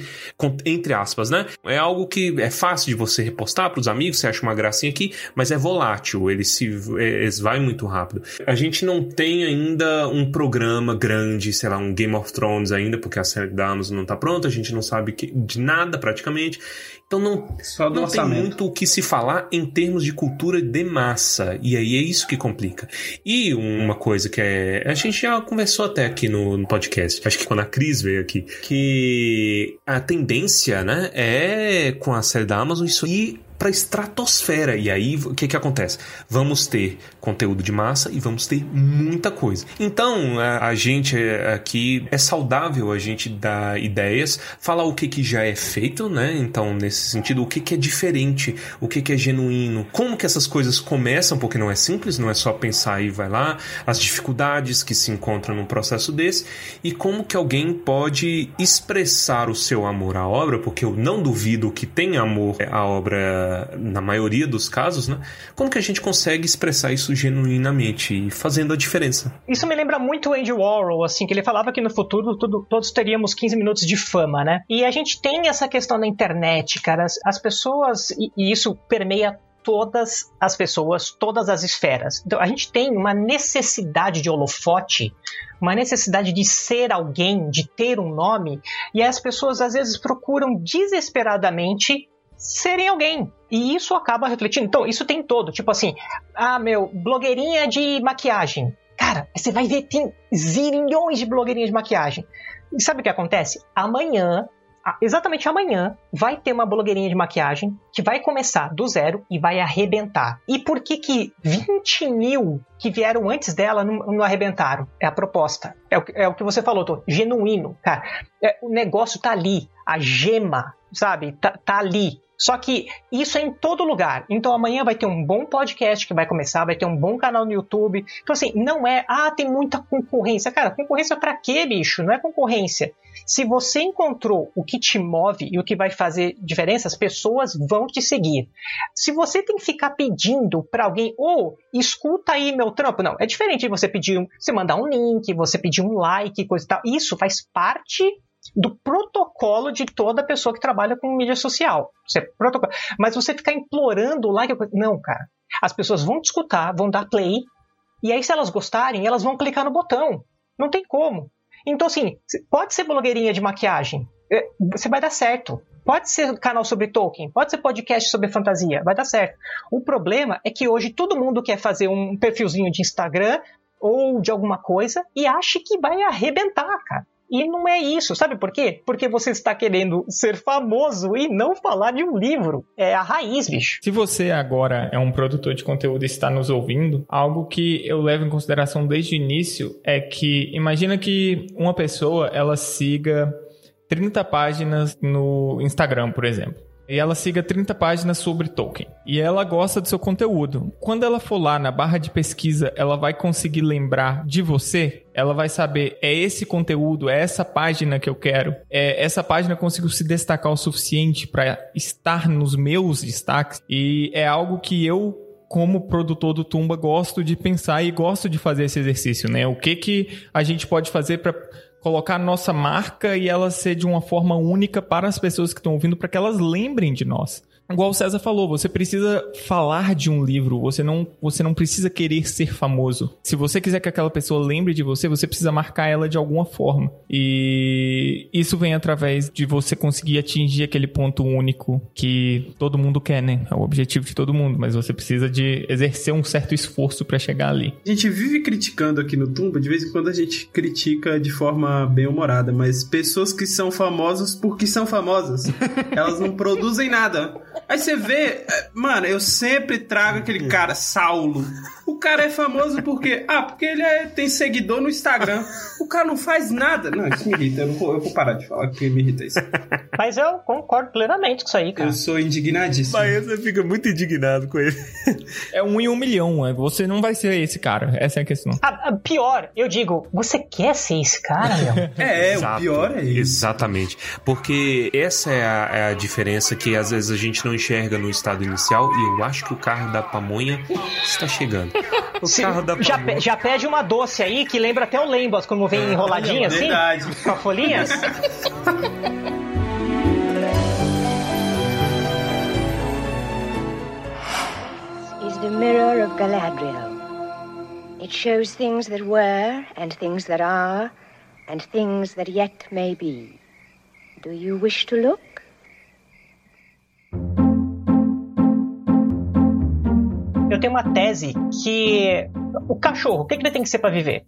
entre aspas, né? É algo que é fácil de você repostar pros amigos, você acha uma gracinha aqui, mas é volátil, ele se é, vai muito rápido. A gente não tem ainda um programa grande, sei lá, um Game of Thrones ainda, porque a série da Amazon não tá pronta, a gente não sabe que- de nada praticamente. Então não, Só do não tem muito o que se falar em termos de cultura de massa. E aí é isso que complica. E uma coisa que é. A gente já conversou até aqui no, no podcast, acho que quando a Cris veio aqui, que a tendência, né, é com a série da Amazon isso ir pra estratosfera. E aí, o que que acontece? Vamos ter conteúdo de massa e vamos ter muita coisa. Então, a, a gente é, aqui é saudável a gente dar ideias, falar o que que já é feito, né? Então, nesse sentido, o que que é diferente, o que que é genuíno, como que essas coisas começam, porque não é simples, não é só pensar e vai lá, as dificuldades que se encontram num processo desse e como que alguém pode expressar o seu amor à obra, porque eu não duvido que tem amor à obra na maioria dos casos, né? Como que a gente consegue expressar isso genuinamente e fazendo a diferença? Isso me lembra muito o Andy Warhol, assim, que ele falava que no futuro tudo- todos teríamos 15 minutos de fama, né? E a gente tem essa questão da internet, cara. As, as pessoas, e, e isso permeia todas as pessoas, todas as esferas. Então a gente tem uma necessidade de holofote, uma necessidade de ser alguém, de ter um nome, e as pessoas às vezes procuram desesperadamente serem alguém. E isso acaba refletindo. Então, isso tem todo. Tipo assim, ah, meu, blogueirinha de maquiagem. Cara, você vai ver, tem zilhões de blogueirinhas de maquiagem. E sabe o que acontece? Amanhã exatamente amanhã vai ter uma blogueirinha de maquiagem que vai começar do zero e vai arrebentar. E por que que 20 mil que vieram antes dela não, não arrebentaram? É a proposta. É o, é o que você falou, tô, genuíno, cara. É, o negócio tá ali, a gema, sabe? Tá, tá ali. Só que isso é em todo lugar. Então amanhã vai ter um bom podcast que vai começar, vai ter um bom canal no YouTube. Então assim, não é, ah, tem muita concorrência. Cara, concorrência para quê, bicho? Não é concorrência. Se você encontrou o que te move e o que vai fazer diferença, as pessoas vão te seguir. Se você tem que ficar pedindo para alguém, ou oh, escuta aí meu trampo, não, é diferente de você pedir, você mandar um link, você pedir um like, coisa e tal. Isso faz parte do protocolo de toda pessoa que trabalha com mídia social. Você, protocolo. Mas você ficar implorando lá. Não, cara. As pessoas vão te escutar, vão dar play, e aí, se elas gostarem, elas vão clicar no botão. Não tem como. Então, assim, pode ser blogueirinha de maquiagem. É, você vai dar certo. Pode ser canal sobre Tolkien, pode ser podcast sobre fantasia, vai dar certo. O problema é que hoje todo mundo quer fazer um perfilzinho de Instagram ou de alguma coisa e acha que vai arrebentar, cara. E não é isso, sabe por quê? Porque você está querendo ser famoso e não falar de um livro. É a raiz, bicho. Se você agora é um produtor de conteúdo e está nos ouvindo, algo que eu levo em consideração desde o início é que imagina que uma pessoa ela siga 30 páginas no Instagram, por exemplo. E ela siga 30 páginas sobre Tolkien. E ela gosta do seu conteúdo. Quando ela for lá na barra de pesquisa, ela vai conseguir lembrar de você? Ela vai saber, é esse conteúdo, é essa página que eu quero. É, essa página conseguiu se destacar o suficiente para estar nos meus destaques. E é algo que eu como produtor do Tumba, gosto de pensar e gosto de fazer esse exercício, né? O que que a gente pode fazer para colocar nossa marca e ela ser de uma forma única para as pessoas que estão ouvindo, para que elas lembrem de nós. Igual o César falou, você precisa falar de um livro, você não, você não precisa querer ser famoso. Se você quiser que aquela pessoa lembre de você, você precisa marcar ela de alguma forma. E isso vem através de você conseguir atingir aquele ponto único que todo mundo quer, né? É o objetivo de todo mundo, mas você precisa de exercer um certo esforço para chegar ali. A gente vive criticando aqui no Tumba, de vez em quando a gente critica de forma bem humorada, mas pessoas que são famosas porque são famosas. Elas não produzem nada. Aí você vê, é, mano, eu sempre trago aquele cara, Saulo. O cara é famoso porque, ah, porque ele é, tem seguidor no Instagram. O cara não faz nada. Não, isso me irrita. Eu, não vou, eu vou parar de falar que me irrita isso. Mas eu concordo plenamente com isso aí, cara. Eu sou indignadíssimo. Mas você fica muito indignado com ele. É um em um milhão. É, você não vai ser esse cara. Essa é a questão. A, a pior, eu digo, você quer ser esse cara, meu? é, Exato, o pior é isso. Exatamente. Porque essa é a, é a diferença que às vezes a gente não enxerga no estado inicial e eu acho que o carro da pamonha está chegando. O Se, carro da já, pamonha. já pede uma doce aí que lembra até o Lembas, como vem enroladinha assim? Verdade. Com folhinhas? is the mirror of Galadriel. It shows things that were, and things that are, and things that yet may be. Do you wish to look? Eu tenho uma tese que o cachorro, o que ele tem que ser para viver?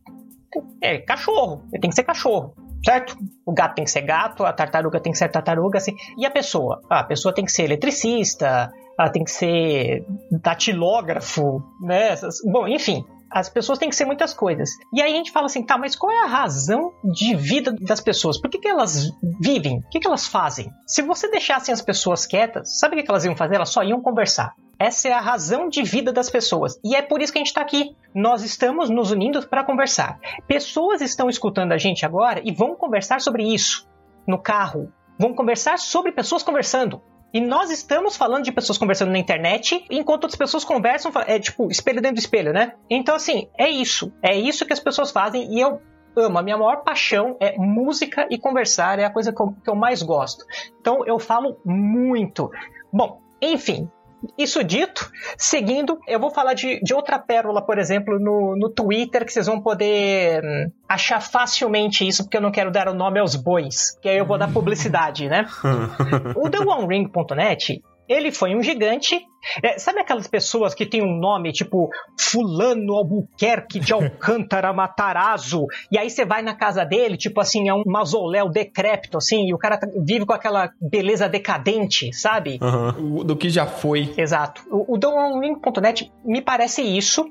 É cachorro, ele tem que ser cachorro certo? O gato tem que ser gato, a tartaruga tem que ser tartaruga, assim. E a pessoa? Ah, a pessoa tem que ser eletricista, ela tem que ser datilógrafo, né? Bom, enfim, as pessoas têm que ser muitas coisas. E aí a gente fala assim, tá, mas qual é a razão de vida das pessoas? Por que, que elas vivem? O que, que elas fazem? Se você deixasse as pessoas quietas, sabe o que, que elas iam fazer? Elas só iam conversar. Essa é a razão de vida das pessoas. E é por isso que a gente está aqui. Nós estamos nos unindo para conversar. Pessoas estão escutando a gente agora e vão conversar sobre isso no carro. Vão conversar sobre pessoas conversando. E nós estamos falando de pessoas conversando na internet, enquanto outras pessoas conversam, é tipo, espelho dentro do espelho, né? Então, assim, é isso. É isso que as pessoas fazem e eu amo. A minha maior paixão é música e conversar, é a coisa que eu, que eu mais gosto. Então, eu falo muito. Bom, enfim, isso dito, seguindo, eu vou falar de, de outra pérola, por exemplo, no, no Twitter, que vocês vão poder hum, achar facilmente isso, porque eu não quero dar o nome aos bois, que aí eu vou dar publicidade, né? o TheOneRing.net ele foi um gigante. É, sabe aquelas pessoas que tem um nome tipo Fulano Albuquerque de Alcântara Matarazzo? E aí você vai na casa dele, tipo assim, é um mausoléu decrépito, assim, e o cara tá- vive com aquela beleza decadente, sabe? O- Do que já foi. Exato. O, o DonLink.net me parece isso.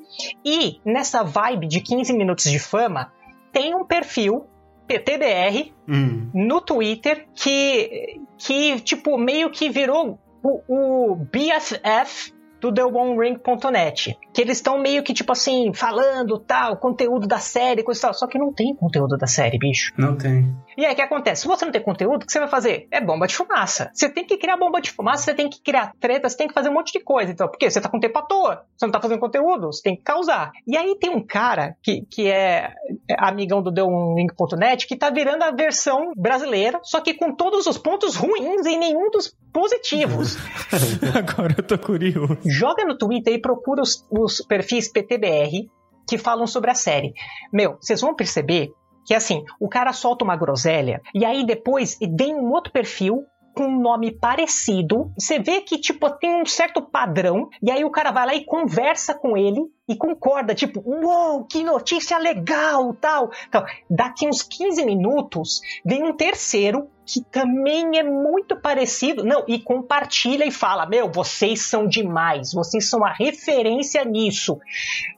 E nessa vibe de 15 minutos de fama, tem um perfil PTBR Hum. no Twitter que, que tipo, meio que virou o, o BFF do TheOneRing.net. Que eles estão meio que, tipo assim, falando tal, conteúdo da série, coisa e tal. Só que não tem conteúdo da série, bicho. Não tem. E aí, o que acontece? Se você não tem conteúdo, o que você vai fazer? É bomba de fumaça. Você tem que criar bomba de fumaça, você tem que criar treta, você tem que fazer um monte de coisa. Então, por quê? Você tá com tempo à toa. Você não tá fazendo conteúdo, você tem que causar. E aí tem um cara que, que é é amigão do TheOneRing.net que tá virando a versão brasileira, só que com todos os pontos ruins e nenhum dos positivos. Agora eu tô curioso. Joga no Twitter e procura os, os perfis PTBR que falam sobre a série. Meu, vocês vão perceber que assim, o cara solta uma groselha e aí depois vem um outro perfil com um nome parecido. Você vê que, tipo, tem um certo padrão. E aí o cara vai lá e conversa com ele e concorda, tipo, uou, que notícia legal, tal. Então, daqui uns 15 minutos, vem um terceiro que também é muito parecido. Não, e compartilha e fala: Meu, vocês são demais, vocês são a referência nisso.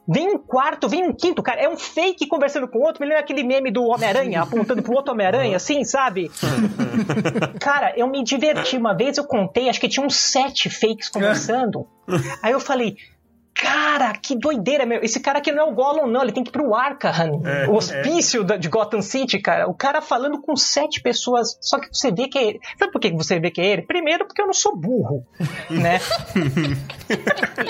Vem um quarto, vem um quinto, cara. É um fake conversando com o outro. Me lembra aquele meme do Homem-Aranha apontando pro outro Homem-Aranha, assim, sabe? Cara, eu me diverti. Uma vez eu contei, acho que tinha uns sete fakes conversando. Aí eu falei. Cara, que doideira, meu. Esse cara aqui não é o Gollum, não. Ele tem que ir pro Arkham, o hospício da- de Gotham City, cara. O cara falando com sete pessoas. Só que você vê que é ele. Sabe por que você vê que é ele? Primeiro, porque eu não sou burro, né?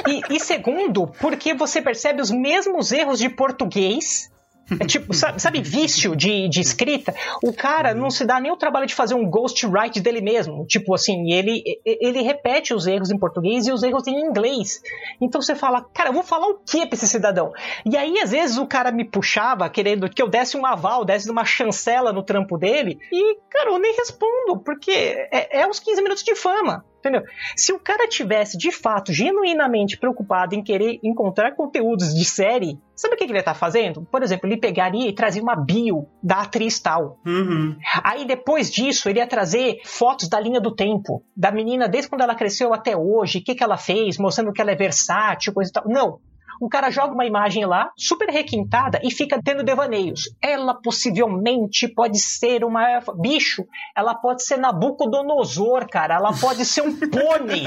e, e segundo, porque você percebe os mesmos erros de português. É tipo, sabe, sabe vício de, de escrita? O cara não se dá nem o trabalho de fazer um ghostwrite dele mesmo. Tipo assim, ele, ele repete os erros em português e os erros em inglês. Então você fala, cara, eu vou falar o que pra esse cidadão? E aí, às vezes, o cara me puxava querendo que eu desse um aval, desse uma chancela no trampo dele. E, cara, eu nem respondo, porque é, é os 15 minutos de fama. Entendeu? Se o cara tivesse, de fato, genuinamente preocupado em querer encontrar conteúdos de série, sabe o que que ele ia estar fazendo? Por exemplo, ele pegaria e trazia uma bio da atriz tal. Uhum. Aí depois disso, ele ia trazer fotos da linha do tempo, da menina desde quando ela cresceu até hoje, o que, que ela fez, mostrando que ela é versátil, coisa e tal. Não. O cara joga uma imagem lá, super requintada, e fica tendo devaneios. Ela possivelmente pode ser uma. Bicho, ela pode ser Nabucodonosor, cara. Ela pode ser um pônei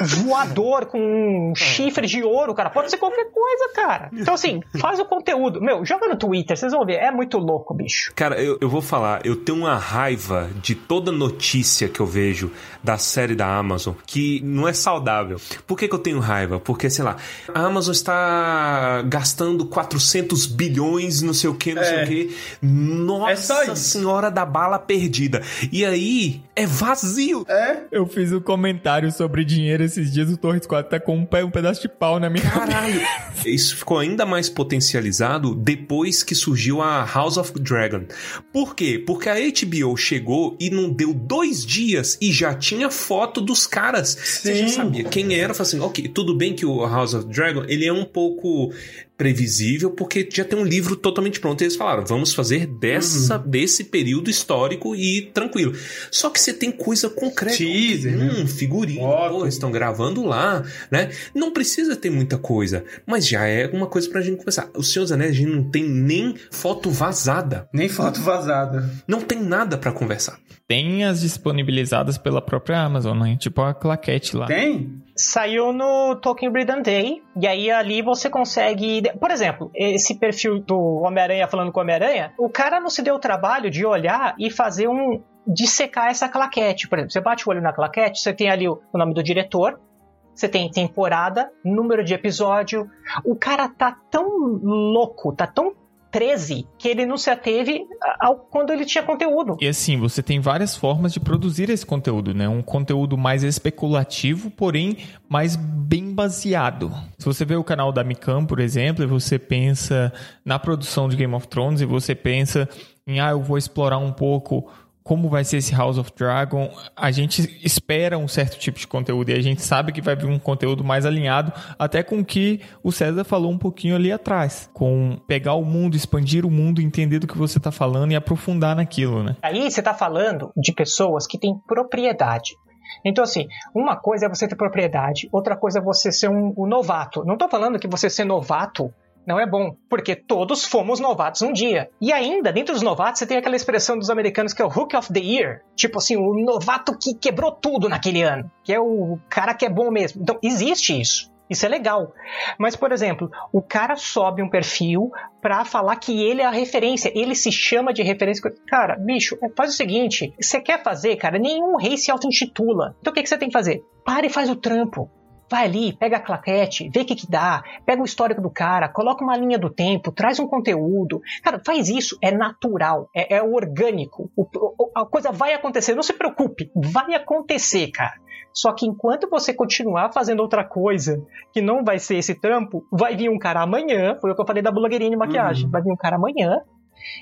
voador com um chifre de ouro, cara. Pode ser qualquer coisa, cara. Então, assim, faz o conteúdo. Meu, joga no Twitter, vocês vão ver. É muito louco, bicho. Cara, eu, eu vou falar, eu tenho uma raiva de toda notícia que eu vejo da série da Amazon que não é saudável. Por que, que eu tenho raiva? Porque, sei lá, a Amazon está gastando 400 bilhões, não sei o que, não sei É. o que. É só Nossa isso. senhora da bala perdida. E aí, é vazio. É? Eu fiz um comentário sobre dinheiro esses dias, o Torres 4 tá com um, pé, um pedaço de pau na minha Caralho. Isso ficou ainda mais potencializado depois que surgiu a House of Dragon. Por quê? Porque a HBO chegou e não deu dois dias e já tinha foto dos caras. Você já Sim. sabia quem era. Falei assim, ok, tudo bem que o House of Dragon ele é um pouco previsível porque já tem um livro totalmente pronto. E eles falaram, vamos fazer dessa, desse período histórico e tranquilo. Só que você tem coisa concreta. Teaser, né? Hum, figurinha. Foto. Pô, estão gravando lá, né? Não precisa ter muita coisa, mas já é uma coisa pra gente conversar. O Senhor dos Anéis, a gente não tem nem foto vazada. Nem foto vazada. Não tem nada pra conversar. Tem as disponibilizadas pela própria Amazon, né? Tipo a claquete lá. Tem? Saiu no Tolkien Day, e aí ali você consegue. Por exemplo, esse perfil do Homem-Aranha falando com o Homem-Aranha, o cara não se deu o trabalho de olhar e fazer um. dissecar essa claquete. Por exemplo, você bate o olho na claquete, você tem ali o nome do diretor, você tem temporada, número de episódio. O cara tá tão louco, tá tão 13 que ele não se ateve ao, quando ele tinha conteúdo. E assim, você tem várias formas de produzir esse conteúdo, né? Um conteúdo mais especulativo, porém mais bem baseado. Se você vê o canal da Micam, por exemplo, e você pensa na produção de Game of Thrones e você pensa em, ah, eu vou explorar um pouco como vai ser esse House of Dragon. A gente espera um certo tipo de conteúdo e a gente sabe que vai vir um conteúdo mais alinhado, até com o que o César falou um pouquinho ali atrás, com pegar o mundo, expandir o mundo, entender do que você está falando e aprofundar naquilo, né? Aí você está falando de pessoas que têm propriedade. Então, assim, uma coisa é você ter propriedade, outra coisa é você ser um, um novato. Não estou falando que você ser novato não é bom, porque todos fomos novatos um dia. E ainda, dentro dos novatos, você tem aquela expressão dos americanos que é o Hook of the Year. Tipo assim, o novato que quebrou tudo naquele ano. Que é o cara que é bom mesmo. Então, existe isso. Isso é legal. Mas, por exemplo, o cara sobe um perfil pra falar que ele é a referência. Ele se chama de referência. Cara, bicho, faz o seguinte: você quer fazer, cara, nenhum rei se auto-intitula. Então o que, que você tem que fazer? Para e faz o trampo. Vai ali, pega a claquete, vê o que, que dá, pega o histórico do cara, coloca uma linha do tempo, traz um conteúdo. Cara, faz isso, é natural, é, é orgânico. O, a coisa vai acontecer, não se preocupe, vai acontecer, cara. Só que enquanto você continuar fazendo outra coisa que não vai ser esse trampo, vai vir um cara amanhã, foi o que eu falei da blogueirinha de maquiagem, uhum. vai vir um cara amanhã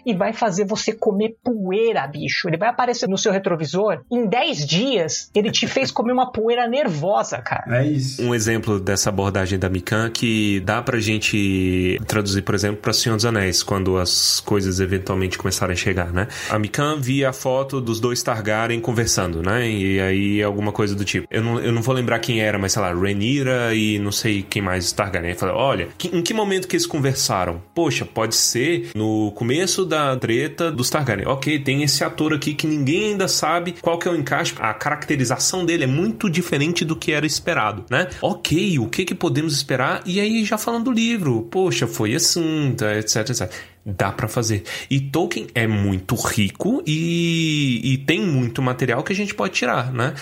e vai fazer você comer poeira, bicho. Ele vai aparecer no seu retrovisor. Em 10 dias, ele te fez comer uma poeira nervosa, cara. É isso. Um exemplo dessa abordagem da Mikan que dá pra gente traduzir, por exemplo, pra Senhor dos Anéis, quando as coisas eventualmente começarem a chegar, né? A Mikan via a foto dos dois Targaryen conversando, né? E aí alguma coisa do tipo. Eu não, eu não vou lembrar quem era, mas sei lá, Rhaenyra e não sei quem mais Targaryen. Falei, olha, que, em que momento que eles conversaram? Poxa, pode ser no começo começo da treta dos Targaryen. Ok, tem esse ator aqui que ninguém ainda sabe qual que é o encaixe. A caracterização dele é muito diferente do que era esperado, né? Ok, o que que podemos esperar? E aí já falando do livro, poxa, foi assim, etc, etc dá para fazer. E Tolkien é muito rico e, e, tem muito material que a gente pode tirar, né?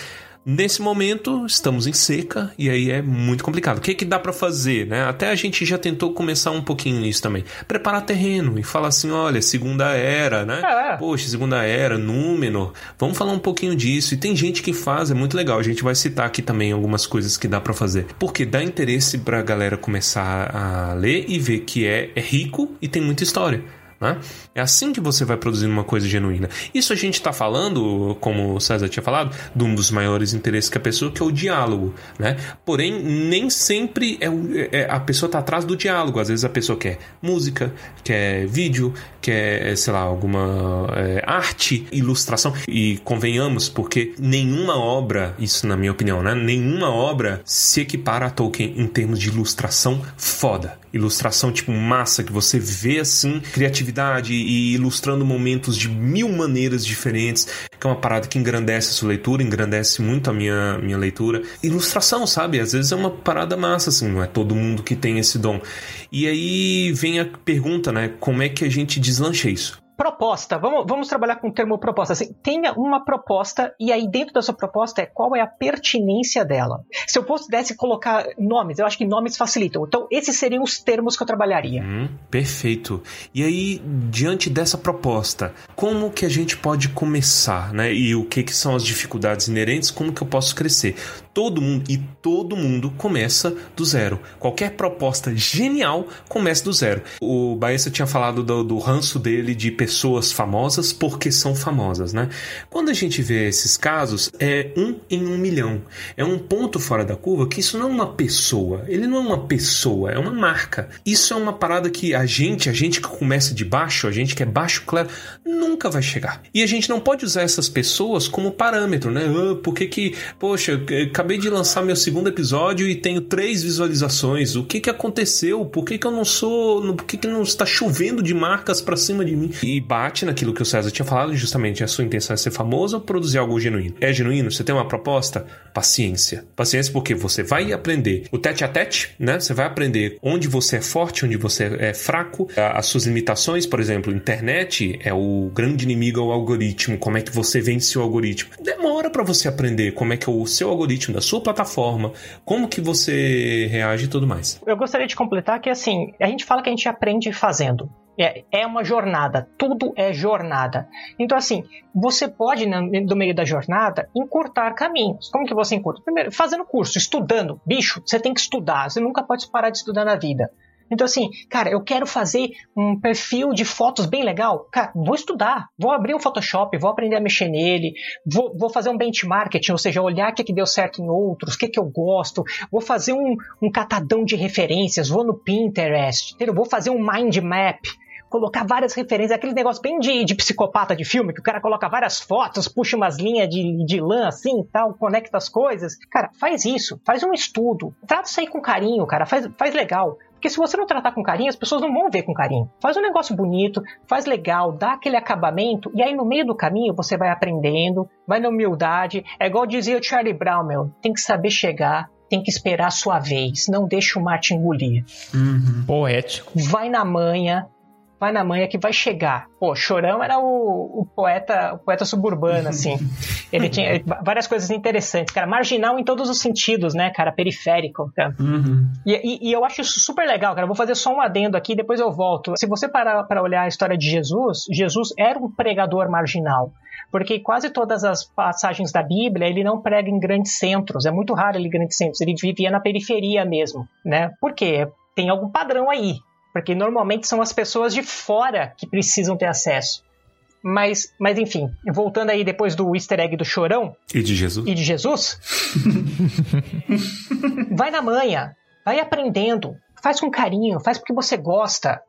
Nesse momento, estamos em seca e aí é muito complicado. O que, é que dá para fazer, né? Até a gente já tentou começar um pouquinho nisso também. Preparar terreno e falar assim, olha, segunda era, né? É. Poxa, segunda era, Númenor. Vamos falar um pouquinho disso. E tem gente que faz, é muito legal. A gente vai citar aqui também algumas coisas que dá para fazer. Porque dá interesse pra galera começar a ler e ver que é, é rico e tem muita história. Né? É assim que você vai produzindo uma coisa genuína. Isso a gente está falando, como o César tinha falado, de um dos maiores interesses que a pessoa, que é o diálogo. Né? Porém, nem sempre é, o, é a pessoa está atrás do diálogo. Às vezes a pessoa quer música, quer vídeo, quer, sei lá, alguma é, arte, ilustração. E convenhamos, porque nenhuma obra, isso na minha opinião, né? nenhuma obra se equipara a Tolkien em termos de ilustração foda ilustração tipo massa que você vê assim criatividade e ilustrando momentos de mil maneiras diferentes que é uma parada que engrandece a sua leitura engrandece muito a minha minha leitura. Ilustração sabe? Às vezes é uma parada massa assim não é todo mundo que tem esse dom. E aí vem a pergunta né? Como é que a gente deslancha isso proposta. Vamos, vamos trabalhar com o termo proposta. Assim, tenha uma proposta e aí dentro dessa proposta é qual é a pertinência dela. Se eu pudesse colocar nomes, eu acho que nomes facilitam. Então, esses seriam os termos que eu trabalharia. Hum, perfeito. E aí, diante dessa proposta, como que a gente pode começar, né? E o que, que são as dificuldades inerentes? Como que eu posso crescer? Todo mundo e todo mundo começa do zero. Qualquer proposta genial começa do zero. O Baessa tinha falado do, do ranço dele de pessoas famosas porque são famosas, né? Quando a gente vê esses casos, é um em um milhão. É um ponto fora da curva que isso não é uma pessoa. Ele não é uma pessoa, é uma marca. Isso é uma parada que a gente, a gente que começa de baixo, a gente que é baixo, claro, nunca vai chegar. E a gente não pode usar essas pessoas como parâmetro, né? Ah, por que que, poxa, acabei de lançar meu segundo episódio e tenho três visualizações. O que que aconteceu? Por que que eu não sou, por que que não está chovendo de marcas para cima de mim? E bate naquilo que o César tinha falado, justamente a sua intenção é ser famoso ou produzir algo genuíno. É genuíno? Você tem uma proposta? Paciência. Paciência porque você vai aprender o tete a tete, né? Você vai aprender onde você é forte, onde você é fraco, as suas limitações, por exemplo, internet é o grande inimigo ao algoritmo, como é que você vence o algoritmo. Demora para você aprender como é que é o seu algoritmo da sua plataforma, como que você reage e tudo mais. Eu gostaria de completar que assim, a gente fala que a gente aprende fazendo. É, é uma jornada, tudo é jornada. Então, assim, você pode, no meio da jornada, encurtar caminhos. Como que você encurta? Primeiro, fazendo curso, estudando. Bicho, você tem que estudar, você nunca pode parar de estudar na vida. Então, assim, cara, eu quero fazer um perfil de fotos bem legal. Cara, vou estudar, vou abrir um Photoshop, vou aprender a mexer nele, vou, vou fazer um benchmarking, ou seja, olhar o que, que deu certo em outros, o que, que eu gosto, vou fazer um, um catadão de referências, vou no Pinterest, entendeu? vou fazer um mind map colocar várias referências, aquele negócio bem de, de psicopata de filme, que o cara coloca várias fotos, puxa umas linhas de, de lã assim tal, conecta as coisas. Cara, faz isso, faz um estudo, trata isso aí com carinho, cara, faz, faz legal. Porque se você não tratar com carinho, as pessoas não vão ver com carinho. Faz um negócio bonito, faz legal, dá aquele acabamento, e aí no meio do caminho você vai aprendendo, vai na humildade. É igual dizia o Charlie Brown, meu, tem que saber chegar, tem que esperar a sua vez, não deixa o mate engolir. Uhum. Poético. Vai na manha, vai na manha que vai chegar. Pô, Chorão era o, o poeta o poeta suburbano, assim. Ele tinha várias coisas interessantes, cara. Marginal em todos os sentidos, né, cara? Periférico. Cara. Uhum. E, e, e, eu acho isso super legal, cara. Eu vou fazer só um adendo aqui, depois eu volto. Se você parar para olhar a história de Jesus, Jesus era um pregador marginal porque quase todas as passagens da Bíblia ele não prega em grandes centros, é muito raro ele em grandes centros, ele vivia na periferia mesmo, né? Por quê? Tem algum padrão aí, porque normalmente são as pessoas de fora que precisam ter acesso. Mas, mas enfim, voltando aí depois do easter egg do chorão. E de Jesus. E de Jesus. vai na manha, vai aprendendo, faz com carinho, faz porque você gosta.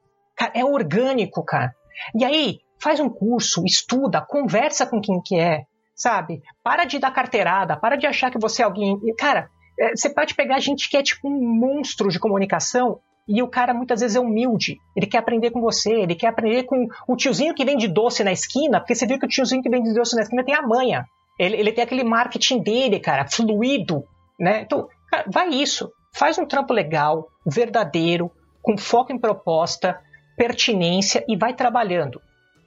É orgânico, cara. E aí, faz um curso, estuda, conversa com quem que é, sabe? Para de dar carteirada, para de achar que você é alguém. Cara, é, você pode pegar gente que é tipo um monstro de comunicação e o cara muitas vezes é humilde. Ele quer aprender com você, ele quer aprender com o tiozinho que vende doce na esquina, porque você viu que o tiozinho que vende doce na esquina tem a manha. Ele, ele tem aquele marketing dele, cara, fluido, né? Então, cara, vai isso. Faz um trampo legal, verdadeiro, com foco em proposta, pertinência e vai trabalhando.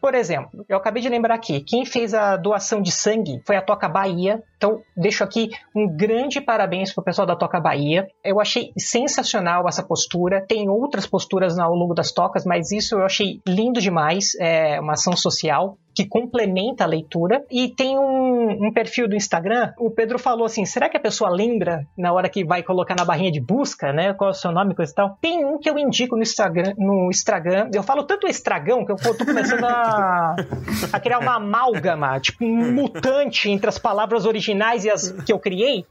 Por exemplo, eu acabei de lembrar aqui, quem fez a doação de sangue foi a Toca Bahia. Então, deixo aqui um grande parabéns pro pessoal da Toca Bahia. Eu achei sensacional essa postura. Tem outras posturas ao longo das tocas, mas isso eu achei lindo demais. É uma ação social que complementa a leitura. E tem um, um, perfil do Instagram. O Pedro falou assim: será que a pessoa lembra na hora que vai colocar na barrinha de busca, né? Qual é o seu nome, coisa e tal? Tem um que eu indico no Instagram. No Instagram. Eu falo tanto estragão que eu tô começando a, a criar uma amálgama, tipo um mutante entre as palavras originais e as que eu criei,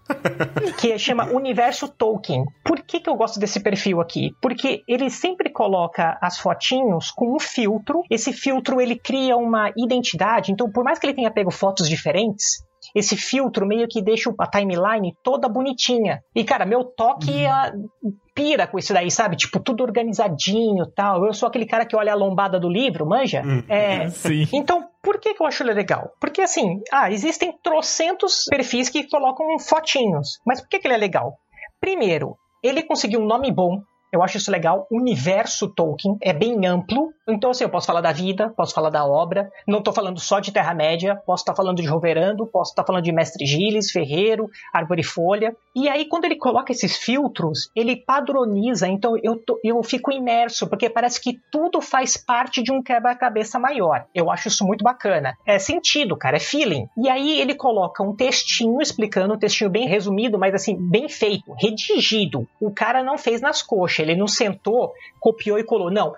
que chama Universo Tolkien. Por que, que eu gosto desse perfil aqui? Porque ele sempre coloca as fotinhos com um filtro. Esse filtro ele cria uma identidade identidade. Então, por mais que ele tenha pego fotos diferentes, esse filtro meio que deixa a timeline toda bonitinha. E, cara, meu toque uhum. pira com isso daí, sabe? Tipo, tudo organizadinho tal. Eu sou aquele cara que olha a lombada do livro, manja? Uhum. É. Sim. Então, por que, que eu acho ele legal? Porque, assim, ah, existem trocentos perfis que colocam fotinhos. Mas por que, que ele é legal? Primeiro, ele conseguiu um nome bom, eu acho isso legal. Universo Tolkien é bem amplo. Então, assim, eu posso falar da vida, posso falar da obra. Não estou falando só de Terra-média. Posso estar tá falando de Roverando, posso estar tá falando de Mestre Giles, Ferreiro, Árvore Folha. E aí, quando ele coloca esses filtros, ele padroniza. Então, eu, tô, eu fico imerso, porque parece que tudo faz parte de um quebra-cabeça maior. Eu acho isso muito bacana. É sentido, cara, é feeling. E aí, ele coloca um textinho explicando, um textinho bem resumido, mas assim, bem feito, redigido. O cara não fez nas coxas ele não sentou, copiou e colou. Não.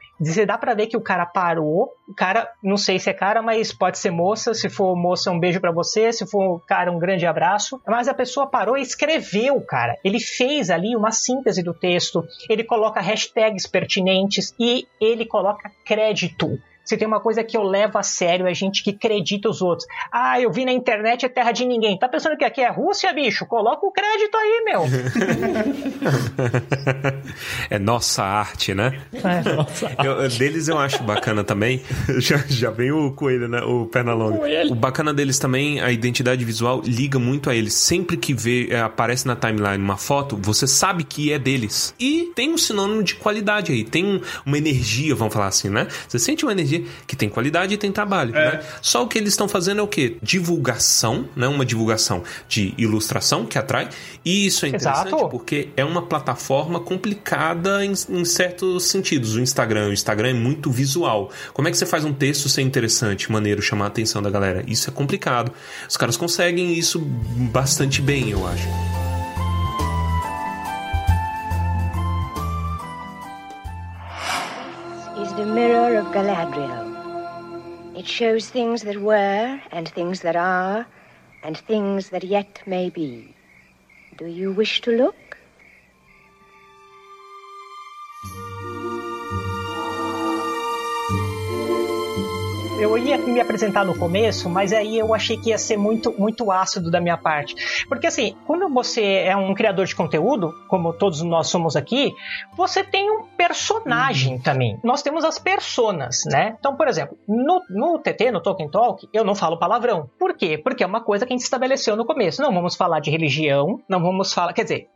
Dá para ver que o cara parou. O cara, não sei se é cara, mas pode ser moça. Se for moça, um beijo para você. Se for cara, um grande abraço. Mas a pessoa parou e escreveu, cara. Ele fez ali uma síntese do texto. Ele coloca hashtags pertinentes e ele coloca crédito. Se tem uma coisa que eu levo a sério é gente que acredita os outros. Ah, eu vi na internet é terra de ninguém. Tá pensando que aqui é Rússia, bicho? Coloca o crédito aí, meu. é nossa arte, né? É. Nossa eu, deles eu acho bacana também. já, já vem o coelho, né? O Pernalonga. O bacana deles também, a identidade visual liga muito a eles. Sempre que vê, é, aparece na timeline uma foto, você sabe que é deles. E tem um sinônimo de qualidade aí. Tem uma energia, vamos falar assim, né? Você sente uma energia que tem qualidade e tem trabalho. É. Né? Só o que eles estão fazendo é o quê? Divulgação, né? uma divulgação de ilustração que atrai. E isso é interessante Exato. porque é uma plataforma complicada em, em certos sentidos. O Instagram, o Instagram é muito visual. Como é que você faz um texto ser interessante, maneiro, chamar a atenção da galera? Isso é complicado. Os caras conseguem isso bastante bem, eu acho. Mirror of Galadriel. It shows things that were, and things that are, and things that yet may be. Do you wish to look? Eu ia me apresentar no começo, mas aí eu achei que ia ser muito, muito ácido da minha parte. Porque assim, quando você é um criador de conteúdo, como todos nós somos aqui, você tem um personagem uhum. também. Nós temos as personas, né? Então, por exemplo, no, no TT, no Tolkien Talk, eu não falo palavrão. Por quê? Porque é uma coisa que a gente estabeleceu no começo. Não vamos falar de religião, não vamos falar. Quer dizer,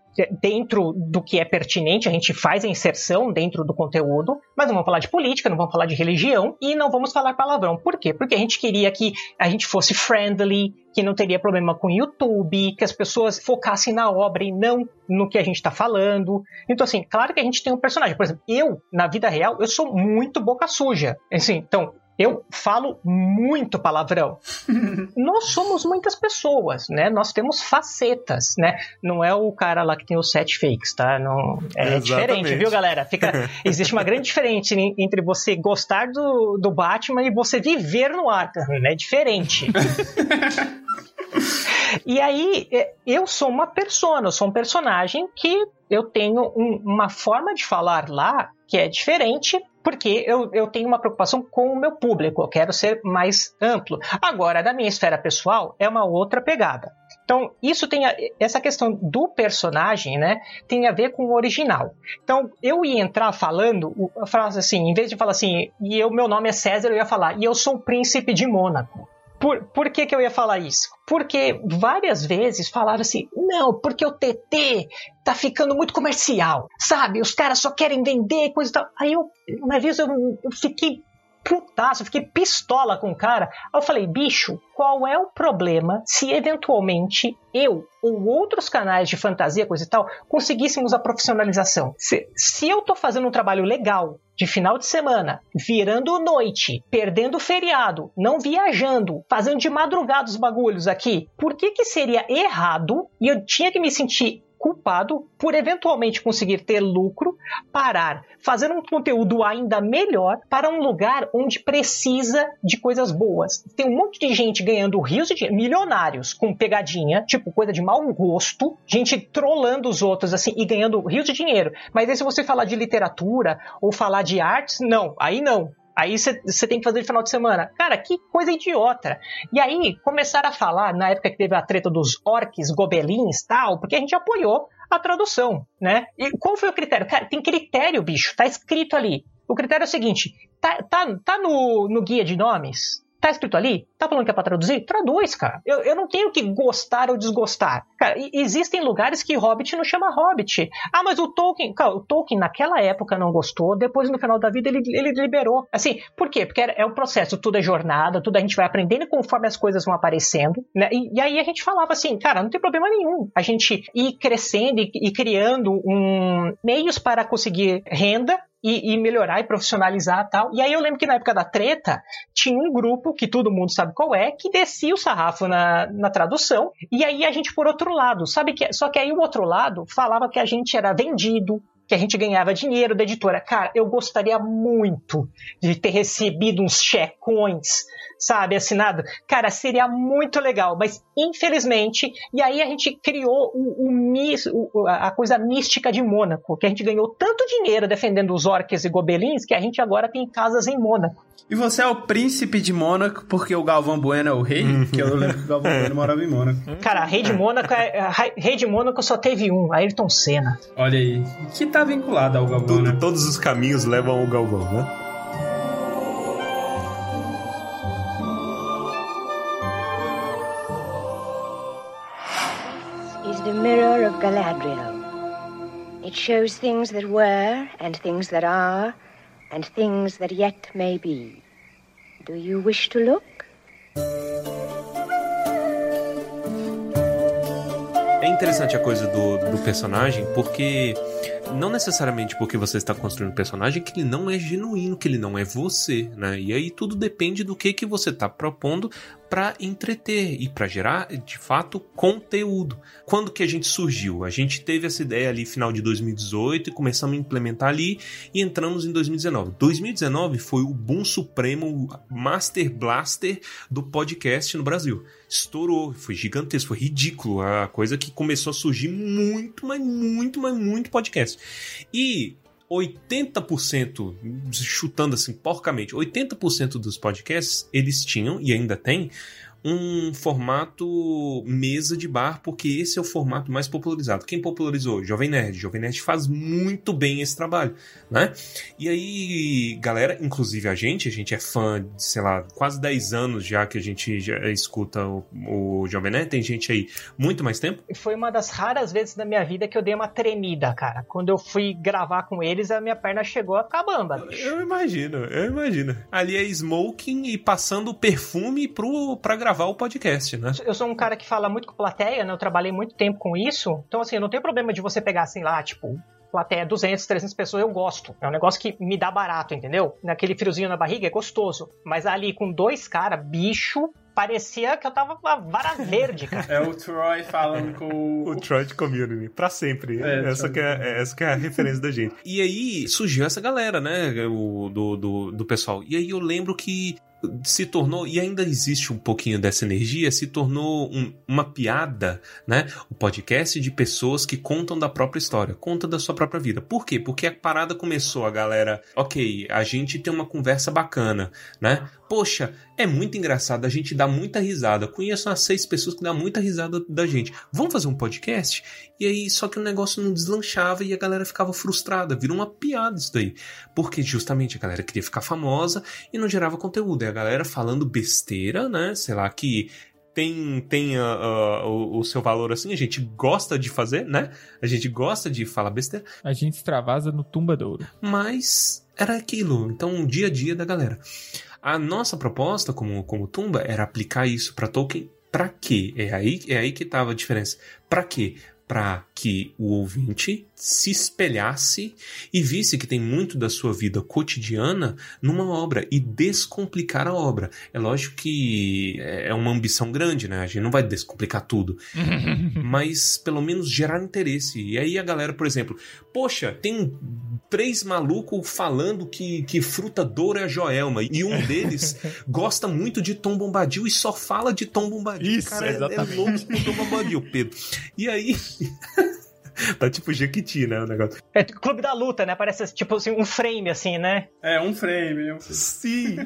dentro do que é pertinente, a gente faz a inserção dentro do conteúdo, mas não vamos falar de política, não vamos falar de religião e não vamos falar palavrão. Por quê? Porque a gente queria que a gente fosse friendly, que não teria problema com o YouTube, que as pessoas focassem na obra e não no que a gente está falando. Então, assim, claro que a gente tem um personagem. Por exemplo, eu, na vida real, eu sou muito boca suja. Assim, então, eu falo muito palavrão. Nós somos muitas pessoas, né? Nós temos facetas, né? Não é o cara lá que tem os sete fakes, tá? Não, é Exatamente. diferente, viu, galera? Fica, existe uma grande diferença entre você gostar do, do Batman e você viver no Arkham, né? É diferente. E aí, é, eu sou uma persona, eu sou um personagem que eu tenho um, uma forma de falar lá que é diferente porque eu, eu tenho uma preocupação com o meu público, eu quero ser mais amplo. Agora, da minha esfera pessoal, é uma outra pegada. Então, isso tem a, essa questão do personagem, né, tem a ver com o original. Então, eu ia entrar falando, frase assim, em vez de falar assim, e o meu nome é César, eu ia falar, e eu sou o príncipe de Mônaco. Por, por que, que eu ia falar isso? Porque várias vezes falaram assim: não, porque o TT tá ficando muito comercial, sabe? Os caras só querem vender coisa e tal. Aí eu, uma vez eu, eu fiquei putaço, eu fiquei pistola com o cara. Aí eu falei, bicho, qual é o problema se eventualmente eu ou outros canais de fantasia, coisa e tal, conseguíssemos a profissionalização? Se, se eu tô fazendo um trabalho legal de final de semana, virando noite, perdendo feriado, não viajando, fazendo de madrugada os bagulhos aqui, por que que seria errado e eu tinha que me sentir culpado por eventualmente conseguir ter lucro, parar, fazer um conteúdo ainda melhor para um lugar onde precisa de coisas boas. Tem um monte de gente ganhando rios de dinheiro, milionários com pegadinha, tipo coisa de mau gosto, gente trollando os outros assim e ganhando rios de dinheiro. Mas aí se você falar de literatura ou falar de artes, não, aí não. Aí você tem que fazer de final de semana. Cara, que coisa idiota. E aí começaram a falar, na época que teve a treta dos orques, gobelins tal, porque a gente apoiou a tradução, né? E qual foi o critério? Cara, tem critério, bicho, tá escrito ali. O critério é o seguinte: tá, tá, tá no, no guia de nomes? Tá escrito ali? Tá falando que é pra traduzir? Traduz, cara. Eu, eu não tenho que gostar ou desgostar. Cara, existem lugares que Hobbit não chama Hobbit. Ah, mas o Tolkien. Cara, o Tolkien naquela época não gostou, depois no final da vida ele, ele liberou. Assim, por quê? Porque é o processo, tudo é jornada, tudo a gente vai aprendendo conforme as coisas vão aparecendo. Né? E, e aí a gente falava assim, cara, não tem problema nenhum. A gente ir crescendo e, e criando um, meios para conseguir renda e, e, melhorar e profissionalizar tal. E aí eu lembro que na época da treta tinha um grupo que todo mundo sabe qual é, que descia o sarrafo na, na tradução. E aí a gente por outro lado, sabe que só que aí o outro lado falava que a gente era vendido, que a gente ganhava dinheiro da editora. Cara, eu gostaria muito de ter recebido uns checões sabe, assinado. Cara, seria muito legal, mas infelizmente, e aí a gente criou o, o, o, a coisa mística de Mônaco, que a gente ganhou tanto dinheiro defendendo os orques e gobelins que a gente agora tem casas em Mônaco. E você é o príncipe de Mônaco porque o Galvão Bueno é o rei? Uhum. que eu lembro que o Galvão Bueno morava em Mônaco. Cara, rei de Mônaco, é, rei de Mônaco só teve um, Ayrton Senna. Olha aí, que tá vinculado ao Galvão, Tudo, né? Todos os caminhos levam ao Galvão, né? mirror of Galadriel. It shows things that were, and things that are, and things that yet may be. Do you wish to look? É interessante a coisa do, do personagem, porque não necessariamente porque você está construindo um personagem que ele não é genuíno, que ele não é você, né? E aí tudo depende do que que você está propondo para entreter e para gerar, de fato, conteúdo. Quando que a gente surgiu? A gente teve essa ideia ali final de 2018 e começamos a implementar ali e entramos em 2019. 2019 foi o boom supremo, Master Blaster do podcast no Brasil. Estourou, foi gigantesco, foi ridículo, a coisa que começou a surgir muito, mas muito, mas muito podcast. E 80%, chutando assim porcamente, 80% dos podcasts eles tinham e ainda tem um formato mesa de bar, porque esse é o formato mais popularizado. Quem popularizou? Jovem Nerd. Jovem Nerd faz muito bem esse trabalho, né? E aí, galera, inclusive a gente, a gente é fã de, sei lá, quase 10 anos já que a gente já escuta o, o Jovem Nerd. Tem gente aí muito mais tempo. Foi uma das raras vezes da minha vida que eu dei uma tremida, cara. Quando eu fui gravar com eles, a minha perna chegou a ficar bamba. Eu imagino, eu imagino. Ali é smoking e passando perfume pro, pra gravar gravar o podcast, né? Eu sou um cara que fala muito com plateia, né? Eu trabalhei muito tempo com isso. Então, assim, eu não tenho problema de você pegar, assim, lá, tipo, plateia 200, 300 pessoas, eu gosto. É um negócio que me dá barato, entendeu? Naquele friozinho na barriga é gostoso. Mas ali com dois caras, bicho, parecia que eu tava com a vara verde, cara. É o Troy falando com o... o Troy de Community, pra sempre. É, essa, que é, essa que é a referência da gente. E aí surgiu essa galera, né, o, do, do, do pessoal. E aí eu lembro que se tornou, e ainda existe um pouquinho dessa energia, se tornou um, uma piada, né? O podcast de pessoas que contam da própria história, contam da sua própria vida. Por quê? Porque a parada começou, a galera, ok, a gente tem uma conversa bacana, né? Poxa, é muito engraçado, a gente dá muita risada. Conheço umas seis pessoas que dão muita risada da gente. Vamos fazer um podcast? E aí, só que o negócio não deslanchava e a galera ficava frustrada. Virou uma piada isso daí. Porque justamente a galera queria ficar famosa e não gerava conteúdo. E a galera falando besteira, né? Sei lá, que tem, tem uh, uh, o, o, seu valor assim, a gente gosta de fazer, né? A gente gosta de falar besteira. A gente extravasa no tumbadouro. Mas era aquilo, então, o dia a dia da galera. A nossa proposta como, como Tumba era aplicar isso para Tolkien para quê? É aí, é aí que estava a diferença. Para quê? Para que o ouvinte se espelhasse e visse que tem muito da sua vida cotidiana numa obra e descomplicar a obra. É lógico que é uma ambição grande, né? A gente não vai descomplicar tudo, mas pelo menos gerar interesse. E aí a galera, por exemplo, poxa, tem três malucos falando que, que fruta doura é a Joelma e um deles gosta muito de Tom Bombadil e só fala de Tom Bombadil. Isso, Cara, exatamente. é louco com Tom Bombadil, Pedro. E aí tá tipo Jequiti, né, o negócio. É Clube da Luta, né? Parece tipo assim, um frame, assim, né? É, um frame. Um frame. Sim.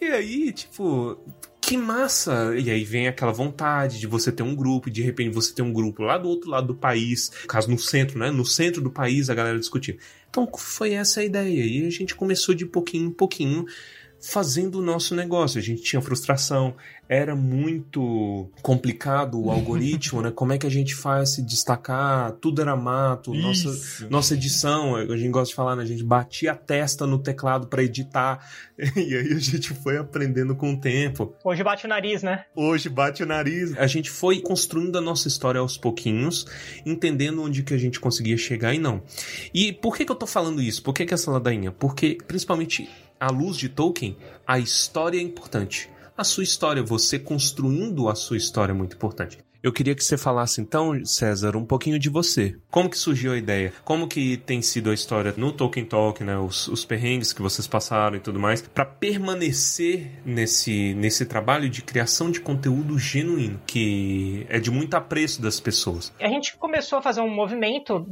e aí, tipo, que massa! E aí vem aquela vontade de você ter um grupo, e de repente você ter um grupo lá do outro lado do país, no caso no centro, né? No centro do país a galera discutir. Então foi essa a ideia. E a gente começou de pouquinho em pouquinho fazendo o nosso negócio. A gente tinha frustração, era muito complicado o algoritmo, né? Como é que a gente faz se destacar? Tudo era mato, nossa, nossa edição, a gente gosta de falar, né? A gente batia a testa no teclado para editar, e aí a gente foi aprendendo com o tempo. Hoje bate o nariz, né? Hoje bate o nariz. A gente foi construindo a nossa história aos pouquinhos, entendendo onde que a gente conseguia chegar e não. E por que que eu tô falando isso? Por que que essa ladainha? Porque, principalmente à luz de Tolkien, a história é importante. A sua história, você construindo a sua história é muito importante. Eu queria que você falasse então, César, um pouquinho de você. Como que surgiu a ideia? Como que tem sido a história no Tolkien Talk, né? Os, os perrengues que vocês passaram e tudo mais, para permanecer nesse, nesse trabalho de criação de conteúdo genuíno, que é de muito apreço das pessoas. A gente começou a fazer um movimento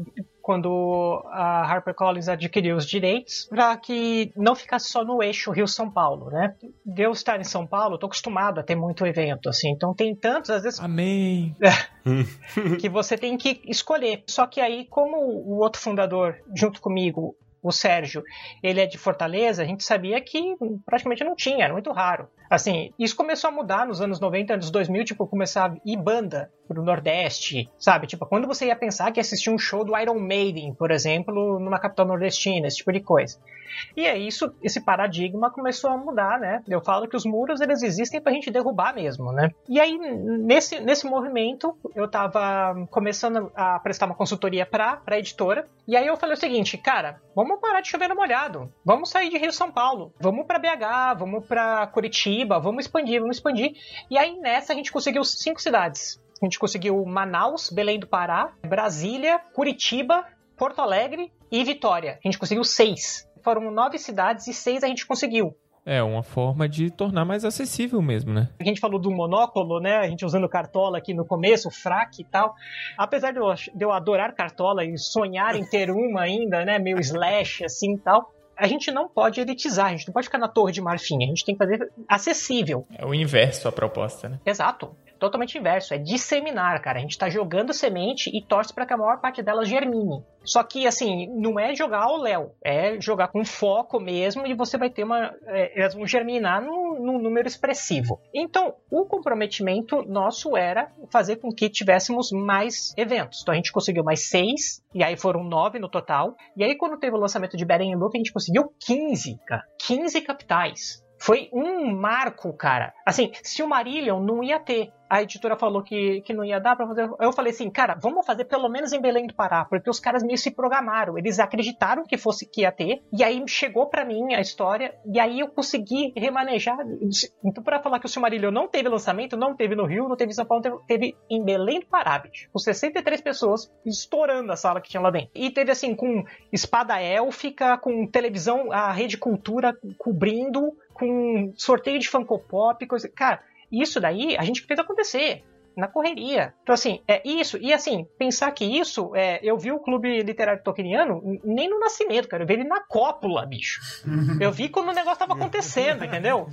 quando a HarperCollins adquiriu os direitos, para que não ficasse só no eixo Rio-São Paulo, né? De eu estar em São Paulo, tô acostumado a ter muito evento, assim, então tem tantos, às vezes... Amém! que você tem que escolher. Só que aí, como o outro fundador, junto comigo, o Sérgio, ele é de Fortaleza, a gente sabia que praticamente não tinha, era muito raro. Assim, isso começou a mudar nos anos 90, anos 2000, tipo, começar a ir banda pro Nordeste, sabe? Tipo, quando você ia pensar que assistir um show do Iron Maiden, por exemplo, numa capital nordestina, esse tipo de coisa. E é isso, esse paradigma começou a mudar, né? Eu falo que os muros, eles existem pra gente derrubar mesmo, né? E aí, nesse, nesse movimento, eu tava começando a prestar uma consultoria pra, pra editora, e aí eu falei o seguinte, cara, vamos parar de chover no molhado, vamos sair de Rio São Paulo, vamos pra BH, vamos pra Curitiba, Curitiba, vamos expandir, vamos expandir. E aí nessa a gente conseguiu cinco cidades. A gente conseguiu Manaus, Belém do Pará, Brasília, Curitiba, Porto Alegre e Vitória. A gente conseguiu seis. Foram nove cidades e seis a gente conseguiu. É uma forma de tornar mais acessível mesmo, né? A gente falou do monóculo, né? A gente usando cartola aqui no começo, fraque e tal. Apesar de eu, de eu adorar cartola e sonhar em ter uma ainda, né? Meio slash assim e tal. A gente não pode elitizar, a gente não pode ficar na torre de marfim, a gente tem que fazer acessível. É o inverso a proposta, né? Exato totalmente inverso, é disseminar, cara. A gente tá jogando semente e torce para que a maior parte delas germine. Só que, assim, não é jogar ao léu, é jogar com foco mesmo e você vai ter uma. É, elas vão germinar num, num número expressivo. Então, o comprometimento nosso era fazer com que tivéssemos mais eventos. Então, a gente conseguiu mais seis, e aí foram nove no total. E aí, quando teve o lançamento de Beren Loop, a gente conseguiu 15, cara. 15 capitais. Foi um marco, cara. Assim, se o Marillion não ia ter, a editora falou que, que não ia dar pra fazer. Eu falei assim, cara, vamos fazer pelo menos em Belém do Pará, porque os caras meio se programaram. Eles acreditaram que fosse que ia ter, e aí chegou para mim a história, e aí eu consegui remanejar. Então, para falar que o Silmarillion não teve lançamento, não teve no Rio, não teve em São Paulo, teve, teve em Belém do Pará, bicho, com 63 pessoas estourando a sala que tinha lá dentro. E teve assim, com espada élfica, com televisão, a Rede Cultura cobrindo com sorteio de Funko Pop, coisa. Cara, isso daí a gente fez acontecer na correria. Então, assim, é isso. E, assim, pensar que isso, é, eu vi o Clube Literário Tolkieniano nem no nascimento, cara. Eu vi ele na cópula, bicho. Eu vi quando o negócio tava acontecendo, entendeu?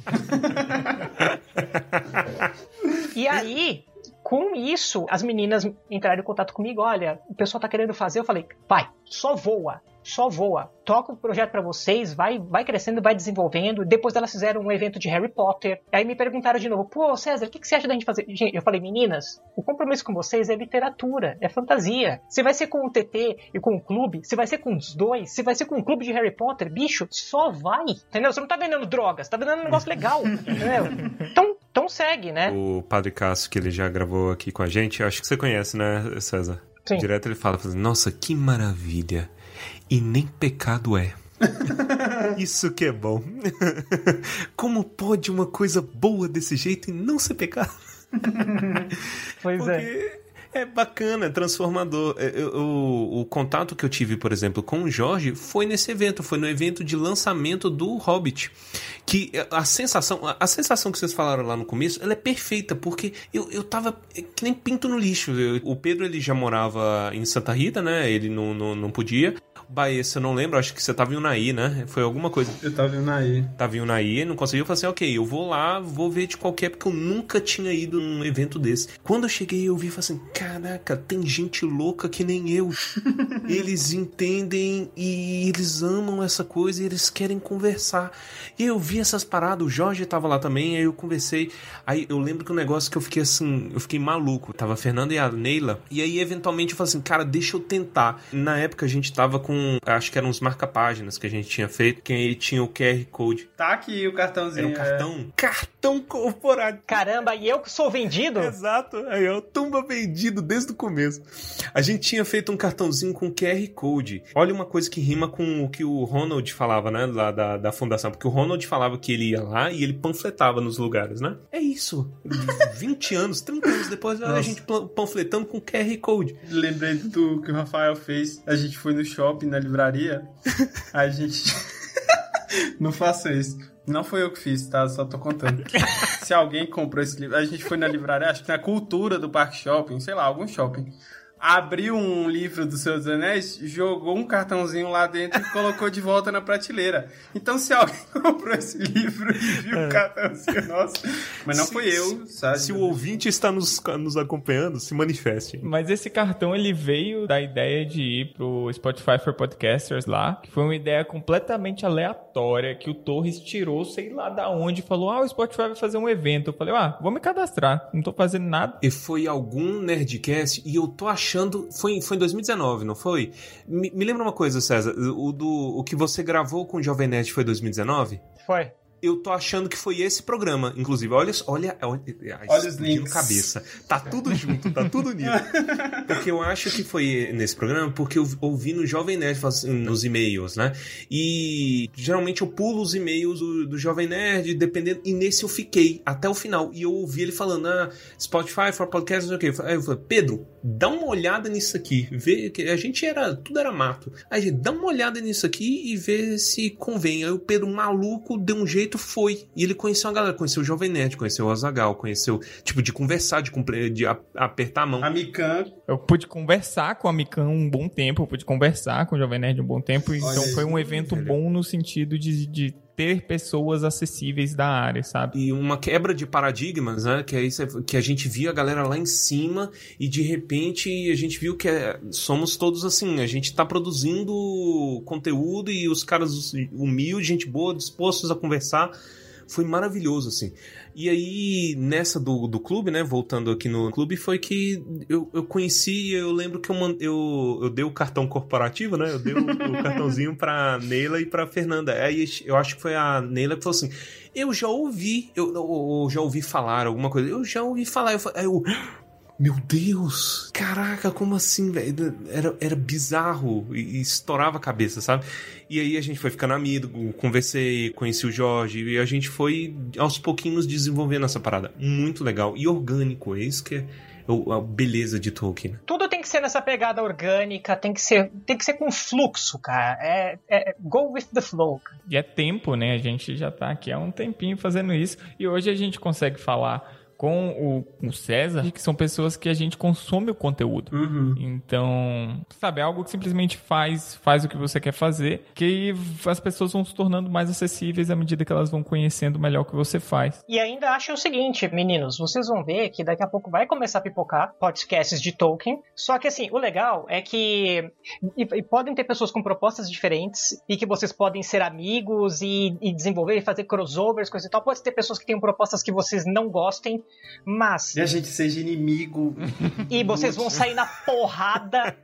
e aí, com isso, as meninas entraram em contato comigo. Olha, o pessoal tá querendo fazer. Eu falei, vai, só voa só voa. Toca o projeto para vocês, vai, vai crescendo, vai desenvolvendo. Depois elas fizeram um evento de Harry Potter. Aí me perguntaram de novo, pô, César, o que, que você acha da gente fazer? Gente, eu falei, meninas, o compromisso com vocês é literatura, é fantasia. Se vai ser com o TT e com o clube, se vai ser com os dois, se vai ser com o clube de Harry Potter, bicho, só vai. Entendeu? Você não tá vendendo drogas, tá vendendo um negócio legal. entendeu? Então, então segue, né? O Padre Cássio, que ele já gravou aqui com a gente, acho que você conhece, né, César? Sim. Direto ele fala, nossa, que maravilha e nem pecado é. Isso que é bom. Como pode uma coisa boa desse jeito e não ser pecado? Pois é. Porque é. É bacana, é transformador. É, eu, o, o, contato que eu tive, por exemplo, com o Jorge foi nesse evento, foi no evento de lançamento do Hobbit. Que a sensação, a sensação que vocês falaram lá no começo, ela é perfeita, porque eu, eu tava que nem pinto no lixo. Eu, o Pedro ele já morava em Santa Rita, né? Ele não, não, não podia. Baessa, eu não lembro, acho que você tava em Unai, né? Foi alguma coisa. Eu tava em Unai. Tava em Unai, não conseguiu. Eu falei assim, ok, eu vou lá, vou ver de qualquer, porque eu nunca tinha ido num evento desse. Quando eu cheguei, eu vi e falei assim, caraca, tem gente louca que nem eu. eles entendem e eles amam essa coisa e eles querem conversar. E eu vi essas paradas, o Jorge tava lá também, aí eu conversei. Aí eu lembro que um negócio que eu fiquei assim, eu fiquei maluco. Tava a Fernanda e a Neila, e aí eventualmente eu falei assim, cara, deixa eu tentar. Na época a gente tava com Acho que eram uns marca-páginas que a gente tinha feito, que aí tinha o QR Code. Tá aqui o cartãozinho. Era o cartão? É. Cartão corporativo. Caramba, e eu que sou vendido? Exato. Aí eu tumba vendido desde o começo. A gente tinha feito um cartãozinho com QR Code. Olha uma coisa que rima com o que o Ronald falava, né? Lá da, da fundação. Porque o Ronald falava que ele ia lá e ele panfletava nos lugares, né? É isso. 20 anos, 30 anos depois, Nossa. a gente panfletando com QR Code. Lembrei do que o Rafael fez. A gente foi no shopping shopping, na livraria, a gente. não faça isso. Não foi eu que fiz, tá? Só tô contando. Se alguém comprou esse livro. A gente foi na livraria, acho que na cultura do Parque Shopping, sei lá, algum shopping abriu um livro do Senhor dos Anéis, jogou um cartãozinho lá dentro e colocou de volta na prateleira. Então, se alguém comprou esse livro e viu é. o cartãozinho, nossa. Mas não se, foi eu, sabe? Se o ouvinte está nos, nos acompanhando, se manifeste. Mas esse cartão, ele veio da ideia de ir pro Spotify for Podcasters lá, que foi uma ideia completamente aleatória, que o Torres tirou, sei lá da onde, falou, ah, o Spotify vai fazer um evento. Eu falei, ah, vou me cadastrar, não tô fazendo nada. E foi algum Nerdcast, e eu tô achando achando. Foi, foi em 2019, não foi? Me, me lembra uma coisa, César. O, do, o que você gravou com o Jovem Nerd foi 2019? Foi. Eu tô achando que foi esse programa. Inclusive, olha, olha, olha, olha os links. cabeça. Tá tudo junto, tá tudo unido. porque eu acho que foi nesse programa, porque eu ouvi no Jovem Nerd nos e-mails, né? E geralmente eu pulo os e-mails do, do Jovem Nerd, dependendo. E nesse eu fiquei até o final. E eu ouvi ele falando, ah, Spotify for podcast, não sei o quê. Aí eu falei, Pedro, dá uma olhada nisso aqui. Vê que a gente era. Tudo era mato. Aí gente dá uma olhada nisso aqui e vê se convém. Aí o Pedro, maluco, deu um jeito, foi. E ele conheceu a galera, conheceu o Jovem Nerd, conheceu o Azagal, conheceu, tipo, de conversar, de, de apertar a mão. A Mikan. Eu pude conversar com a Mikan um bom tempo, eu pude conversar com o Jovem Nerd um bom tempo. Olha então foi um evento bom no sentido de, de ter pessoas acessíveis da área, sabe? E uma quebra de paradigmas, né? Que é isso que a gente via a galera lá em cima e de repente a gente viu que é, somos todos assim, a gente tá produzindo conteúdo e os caras humildes, gente boa, dispostos a conversar. Foi maravilhoso, assim. E aí, nessa do, do clube, né? Voltando aqui no clube, foi que eu, eu conheci, eu lembro que eu, eu, eu dei o cartão corporativo, né? Eu dei o, o cartãozinho pra Neila e pra Fernanda. Aí eu acho que foi a Neila que falou assim: Eu já ouvi, eu, eu, eu já ouvi falar alguma coisa, eu já ouvi falar. Eu, eu meu Deus! Caraca, como assim, velho? Era, era bizarro e, e, estourava a cabeça, sabe? E aí a gente foi ficando amigo, conversei, conheci o Jorge e a gente foi aos pouquinhos desenvolvendo essa parada. Muito legal e orgânico, é isso que é a beleza de Tolkien. Tudo tem que ser nessa pegada orgânica, tem que ser, tem que ser com fluxo, cara. É, é go with the flow. E é tempo, né? A gente já tá aqui há um tempinho fazendo isso e hoje a gente consegue falar com o, o, César, que são pessoas que a gente consome o conteúdo. Uhum. Então, sabe, é algo que simplesmente faz, faz o que você quer fazer, que as pessoas vão se tornando mais acessíveis à medida que elas vão conhecendo melhor o que você faz. E ainda acho o seguinte, meninos, vocês vão ver que daqui a pouco vai começar a pipocar podcasts de Tolkien, só que assim, o legal é que e, e podem ter pessoas com propostas diferentes e que vocês podem ser amigos e, e desenvolver e fazer crossovers, coisa e tal. Pode ter pessoas que têm propostas que vocês não gostem mas. E a gente seja inimigo. E vocês vão sair na porrada.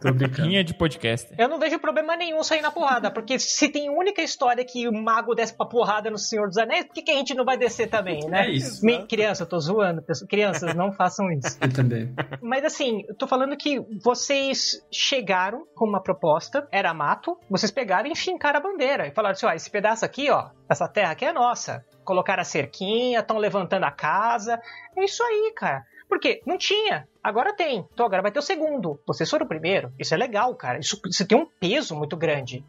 Tô brincando. de podcast. Eu não vejo problema nenhum sair na porrada, porque se tem única história que o mago desce pra porrada no Senhor dos Anéis, por que, que a gente não vai descer também, né? É isso. Me... Criança, eu tô zoando. Crianças, não façam isso. Eu também. Mas assim, eu tô falando que vocês chegaram com uma proposta, era mato, vocês pegaram e fincaram a bandeira e falaram assim: ó, esse pedaço aqui, ó, essa terra aqui é nossa colocaram a cerquinha, estão levantando a casa. É isso aí, cara. Porque não tinha. Agora tem. Então agora vai ter o segundo. Vocês foram o primeiro. Isso é legal, cara. Isso, isso tem um peso muito grande.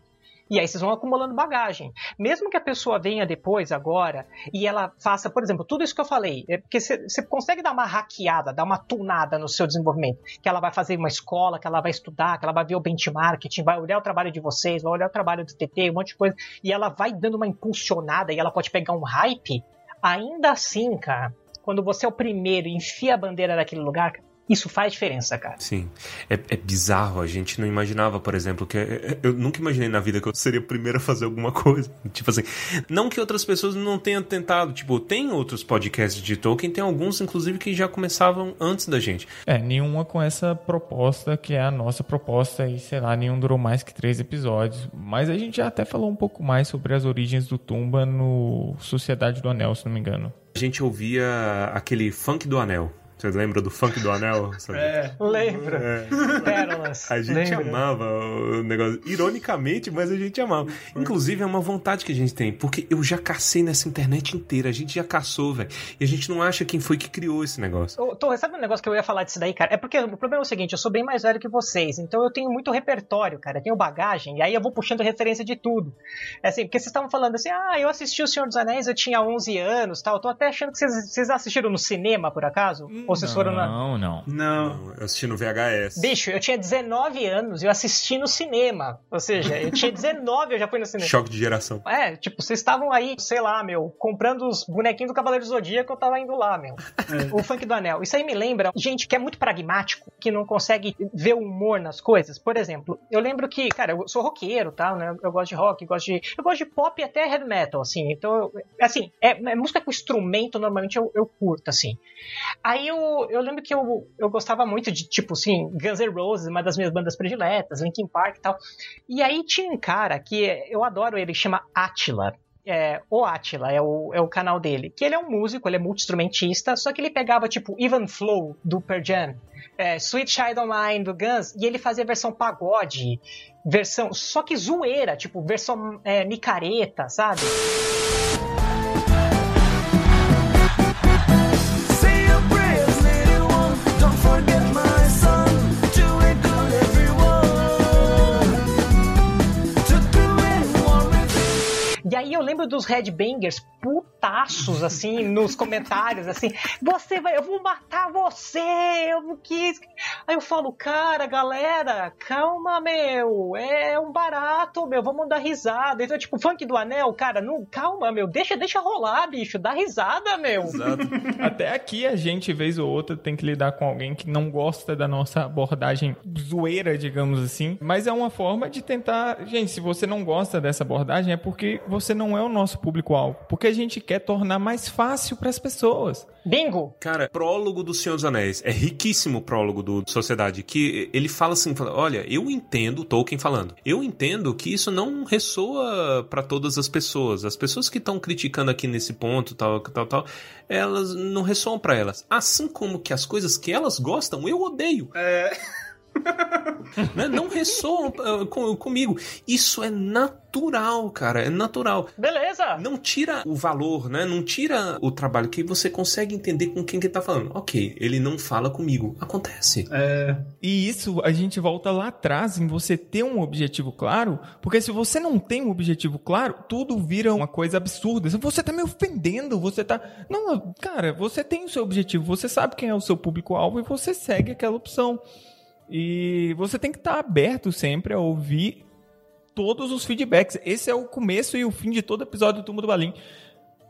E aí vocês vão acumulando bagagem. Mesmo que a pessoa venha depois, agora, e ela faça, por exemplo, tudo isso que eu falei, é porque você consegue dar uma hackeada, dar uma tunada no seu desenvolvimento. Que ela vai fazer uma escola, que ela vai estudar, que ela vai ver o benchmarking, vai olhar o trabalho de vocês, vai olhar o trabalho do TT, um monte de coisa, e ela vai dando uma impulsionada e ela pode pegar um hype. Ainda assim, cara, quando você é o primeiro e enfia a bandeira naquele lugar, isso faz diferença, cara. Sim. É, é, bizarro. A gente não imaginava, por exemplo, que. Eu nunca imaginei na vida que eu seria o primeiro a fazer alguma coisa. Tipo assim. Não que outras pessoas não tenham tentado. Tipo, tem outros podcasts de Tolkien, tem alguns, inclusive, que já começavam antes da gente. É, nenhuma com essa proposta, que é a nossa proposta, e sei lá, nenhum durou mais que três episódios. Mas a gente já até falou um pouco mais sobre as origens do Tumba no Sociedade do Anel, se não me engano. A gente ouvia aquele funk do Anel. Você lembra do funk do anel? Sabe? É, lembro. É. Pérolas. A gente lembra. amava o negócio. Ironicamente, mas a gente amava. Inclusive, é uma vontade que a gente tem, porque eu já cacei nessa internet inteira. A gente já caçou, velho. E a gente não acha quem foi que criou esse negócio. Ô, Torre, sabe um negócio que eu ia falar disso daí, cara? É porque o problema é o seguinte: eu sou bem mais velho que vocês, então eu tenho muito repertório, cara. Eu tenho bagagem, e aí eu vou puxando referência de tudo. É assim, porque vocês estavam falando assim, ah, eu assisti O Senhor dos Anéis, eu tinha 11 anos tal. Eu tô até achando que vocês, vocês assistiram no cinema, por acaso? Hum. Ou vocês não, foram na. Não, não. Não. Eu assisti no VHS. Bicho, eu tinha 19 anos e eu assisti no cinema. Ou seja, eu tinha 19 eu já fui no cinema. Choque de geração. É, tipo, vocês estavam aí, sei lá, meu, comprando os bonequinhos do Cavaleiro do Zodíaco, eu tava indo lá, meu. É. O funk do anel. Isso aí me lembra gente que é muito pragmático, que não consegue ver o humor nas coisas. Por exemplo, eu lembro que, cara, eu sou roqueiro, tá? Né? Eu gosto de rock, gosto de. Eu gosto de pop e até heavy metal, assim. Então, assim, é, é música com instrumento, normalmente eu, eu curto, assim. Aí eu, eu lembro que eu, eu gostava muito de, tipo, assim, Guns N' Roses, uma das minhas bandas prediletas, Linkin Park e tal. E aí tinha um cara que eu adoro ele, chama Attila. é, o Atila, é o, é o canal dele. Que ele é um músico, ele é multi-instrumentista, só que ele pegava, tipo, Even Flow, do Pearl Jam, é, Sweet Child of Mine, do Guns, e ele fazia versão pagode, versão, só que zoeira, tipo, versão é, micareta, sabe? E eu lembro dos headbangers putaços, assim, nos comentários, assim, você vai, eu vou matar você, eu não quis. Aí eu falo, cara, galera, calma, meu, é um barato, meu, vamos dar risada. Então, tipo, funk do anel, cara, não, calma, meu, deixa, deixa rolar, bicho, dá risada, meu. Exato. Até aqui a gente, vez ou outra, tem que lidar com alguém que não gosta da nossa abordagem zoeira, digamos assim. Mas é uma forma de tentar. Gente, se você não gosta dessa abordagem, é porque você não é o nosso público-alvo. Porque a gente quer tornar mais fácil para as pessoas. Bingo! Cara, prólogo do Senhor dos Anéis. É riquíssimo o prólogo do Sociedade. Que ele fala assim: fala, olha, eu entendo, Tolkien falando, eu entendo que isso não ressoa para todas as pessoas. As pessoas que estão criticando aqui nesse ponto, tal, tal, tal, elas não ressoam para elas. Assim como que as coisas que elas gostam, eu odeio. É. Né? Não ressoam ah, com- comigo. Isso é natural, cara. É natural. Beleza! Não tira o valor, né? Não tira o trabalho que você consegue entender com quem que tá falando. Ok, ele não fala comigo. Acontece. É. E isso a gente volta lá atrás em você ter um objetivo claro, porque se você não tem um objetivo claro, tudo vira uma coisa absurda. Você tá me ofendendo, você tá. Não, cara, você tem o seu objetivo, você sabe quem é o seu público-alvo e você segue aquela opção. E você tem que estar aberto sempre a ouvir todos os feedbacks. Esse é o começo e o fim de todo episódio do Tumbo do Balim.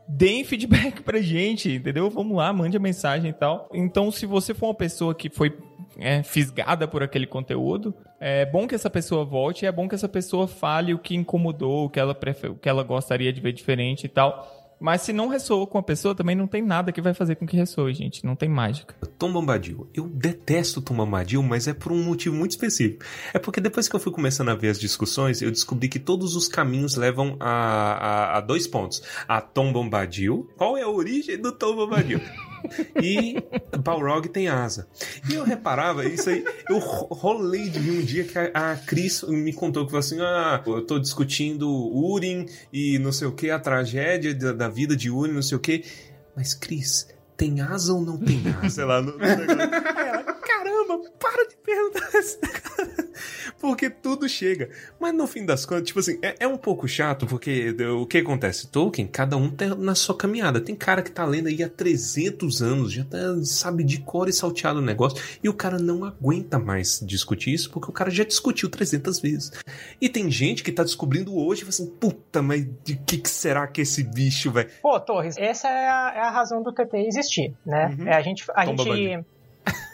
Deem feedback pra gente, entendeu? Vamos lá, mande a mensagem e tal. Então, se você for uma pessoa que foi é, fisgada por aquele conteúdo, é bom que essa pessoa volte é bom que essa pessoa fale o que incomodou, o que ela, prefe- o que ela gostaria de ver diferente e tal. Mas se não ressoou com a pessoa, também não tem nada que vai fazer com que ressoe, gente. Não tem mágica. Tom Bombadil. Eu detesto Tom Bombadil, mas é por um motivo muito específico. É porque depois que eu fui começando a ver as discussões, eu descobri que todos os caminhos levam a, a, a dois pontos. A Tom Bombadil. Qual é a origem do Tom Bombadil? E Balrog tem asa. E eu reparava, isso aí, eu ro- rolei de mim um dia que a, a Cris me contou que falou assim: ah, eu tô discutindo Urim e não sei o que, a tragédia da, da vida de Urim, não sei o que. Mas, Cris, tem asa ou não tem asa? Sei lá, no, no ela, caramba, para de perguntar isso. Porque tudo chega. Mas no fim das contas, tipo assim, é, é um pouco chato, porque o que acontece? Tolkien, cada um tá na sua caminhada. Tem cara que tá lendo aí há 300 anos, já tá, sabe de cor e salteado o negócio, e o cara não aguenta mais discutir isso, porque o cara já discutiu 300 vezes. E tem gente que tá descobrindo hoje e fala assim, puta, mas de que, que será que esse bicho, velho? Pô, Torres, essa é a, é a razão do TT existir, né? É a gente. A Tom gente...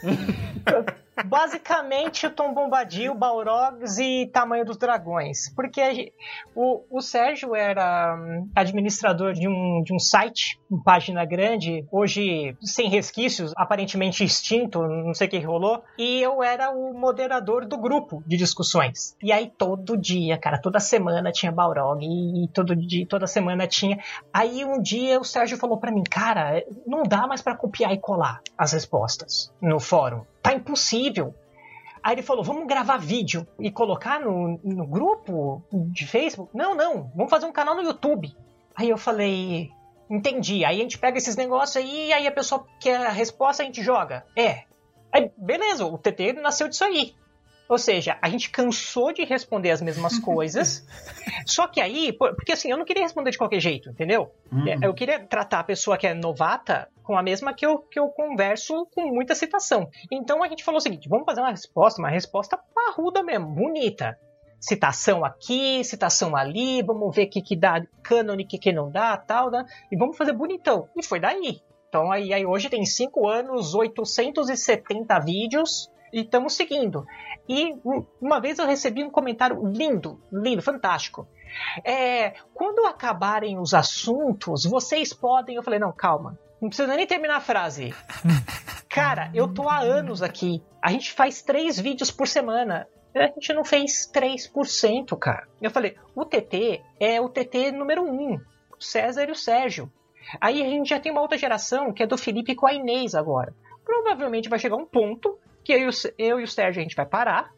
Basicamente, Tom Bombadil, Balrogs e Tamanho dos Dragões. Porque o, o Sérgio era hum, administrador de um, de um site, uma página grande, hoje sem resquícios, aparentemente extinto, não sei o que rolou. E eu era o moderador do grupo de discussões. E aí todo dia, cara, toda semana tinha Balrog e todo dia, toda semana tinha. Aí um dia o Sérgio falou pra mim, cara, não dá mais pra copiar e colar as respostas no fórum. Tá impossível. Aí ele falou, vamos gravar vídeo e colocar no, no grupo de Facebook? Não, não, vamos fazer um canal no YouTube. Aí eu falei, entendi. Aí a gente pega esses negócios aí, aí a pessoa quer a resposta, a gente joga. É. Aí, beleza, o TT nasceu disso aí. Ou seja, a gente cansou de responder as mesmas coisas. só que aí, por- porque assim, eu não queria responder de qualquer jeito, entendeu? É, Eu queria tratar a pessoa que é novata com a mesma que eu, que eu converso com muita citação. Então a gente falou o seguinte: vamos fazer uma resposta, uma resposta parruda mesmo, bonita. Citação aqui, citação ali, vamos ver o que, que dá cânone, o que, que não dá, tal, né? E vamos fazer bonitão. E foi daí. Então aí, aí hoje tem 5 anos, 870 vídeos e estamos seguindo. E um- uma vez eu recebi um comentário lindo, lindo, fantástico. É, quando acabarem os assuntos, vocês podem. Eu falei, não, calma. Não precisa nem terminar a frase. Cara, eu tô há anos aqui. A gente faz três vídeos por semana. A gente não fez 3%, cara. Eu falei, o TT é o TT número um. César e o Sérgio. Aí a gente já tem uma outra geração, que é do Felipe com a Inês agora. Provavelmente vai chegar um ponto que eu, eu e o Sérgio a gente vai parar,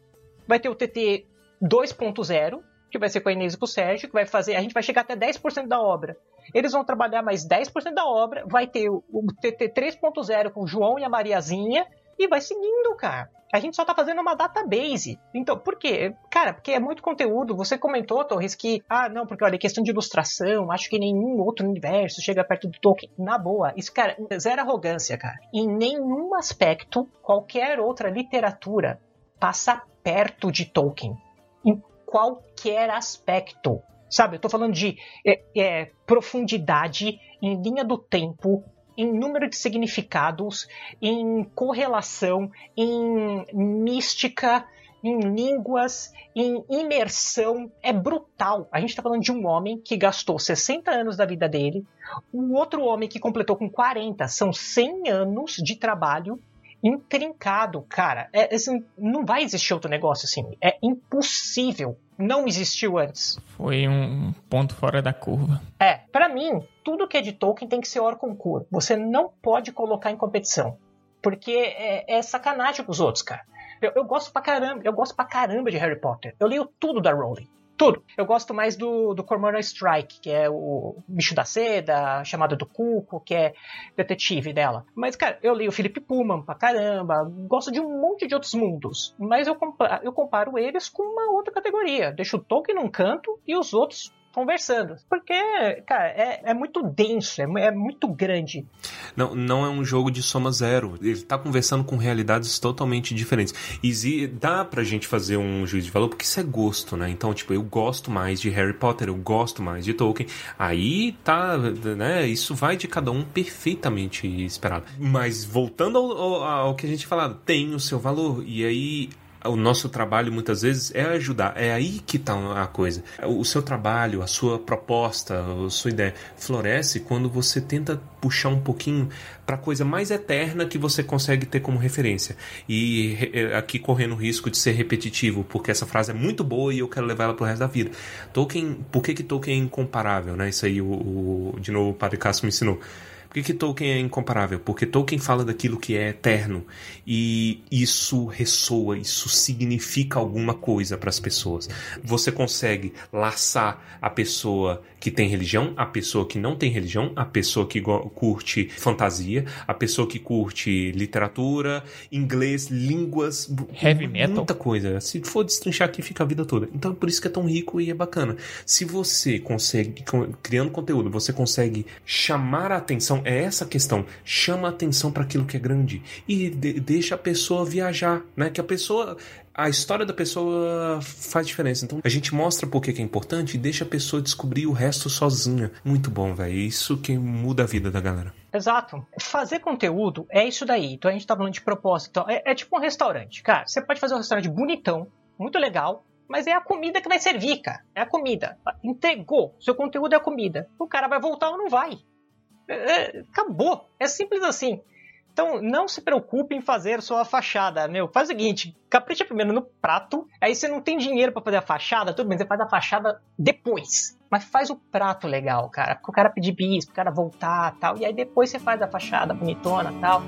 vai ter o TT 2.0, que vai ser com a Inês e com o Sérgio, que vai fazer, a gente vai chegar até 10% da obra. Eles vão trabalhar mais 10% da obra, vai ter o, o TT 3.0 com o João e a Mariazinha, e vai seguindo, cara. A gente só tá fazendo uma database. Então, por quê? Cara, porque é muito conteúdo. Você comentou, Torres, que, ah, não, porque olha, questão de ilustração, acho que nenhum outro universo chega perto do Tolkien. Na boa, isso, cara, zero arrogância, cara. Em nenhum aspecto, qualquer outra literatura passa perto de Tolkien. Em qualquer aspecto. Sabe, eu tô falando de é, é, profundidade em linha do tempo, em número de significados, em correlação, em mística, em línguas, em imersão. É brutal. A gente está falando de um homem que gastou 60 anos da vida dele, um outro homem que completou com 40. São 100 anos de trabalho intrincado, cara. É, assim, não vai existir outro negócio assim. É impossível. Não existiu antes. Foi um ponto fora da curva. É, pra mim, tudo que é de Tolkien tem que ser hors concurso. Você não pode colocar em competição. Porque é, é sacanagem com os outros, cara. Eu, eu gosto pra caramba, eu gosto pra caramba de Harry Potter. Eu leio tudo da Rowling. Tudo. Eu gosto mais do, do Cormoran Strike, que é o bicho da seda, a chamada do Cuco, que é detetive dela. Mas, cara, eu leio Philip Pullman pra caramba, gosto de um monte de outros mundos. Mas eu comparo, eu comparo eles com uma outra categoria. Deixo o Tolkien num canto e os outros conversando. Porque, cara, é, é muito denso, é, é muito grande. Não, não é um jogo de soma zero. Ele tá conversando com realidades totalmente diferentes. E dá pra gente fazer um juízo de valor, porque isso é gosto, né? Então, tipo, eu gosto mais de Harry Potter, eu gosto mais de Tolkien. Aí tá, né? Isso vai de cada um perfeitamente esperado. Mas voltando ao, ao, ao que a gente falado, tem o seu valor. E aí o nosso trabalho muitas vezes é ajudar. É aí que tá a coisa. O seu trabalho, a sua proposta, a sua ideia floresce quando você tenta puxar um pouquinho para coisa mais eterna que você consegue ter como referência. E eh, aqui correndo o risco de ser repetitivo, porque essa frase é muito boa e eu quero levar ela pro resto da vida. Tolkien, por que que Tolkien é incomparável, né? Isso aí o, o- de novo o Padre Cássio me ensinou. Por que, que Tolkien é incomparável? Porque Tolkien fala daquilo que é eterno e isso ressoa, isso significa alguma coisa para as pessoas. Você consegue laçar a pessoa que tem religião, a pessoa que não tem religião, a pessoa que curte fantasia, a pessoa que curte literatura, inglês, línguas, Heavy metal. muita coisa. Se for destrinchar aqui, fica a vida toda. Então é por isso que é tão rico e é bacana. Se você consegue, co- criando conteúdo, você consegue chamar a atenção, é essa a questão, chama a atenção para aquilo que é grande e de- deixa a pessoa viajar, né? Que a pessoa. A história da pessoa faz diferença. Então a gente mostra por que é importante e deixa a pessoa descobrir o resto sozinha. Muito bom, velho. Isso que muda a vida da galera. Exato. Fazer conteúdo é isso daí. Então a gente tá falando de propósito. Então, é, é tipo um restaurante. Cara, você pode fazer um restaurante bonitão, muito legal, mas é a comida que vai servir, cara. É a comida. Entregou. Seu conteúdo é a comida. O cara vai voltar ou não vai. É, é, acabou. É simples assim. Então, não se preocupe em fazer sua fachada, meu. Faz o seguinte, capricha primeiro no prato, aí você não tem dinheiro pra fazer a fachada, tudo bem, você faz a fachada depois. Mas faz o prato legal, cara, pro cara pedir bis, pro cara voltar tal, e aí depois você faz a fachada bonitona tal.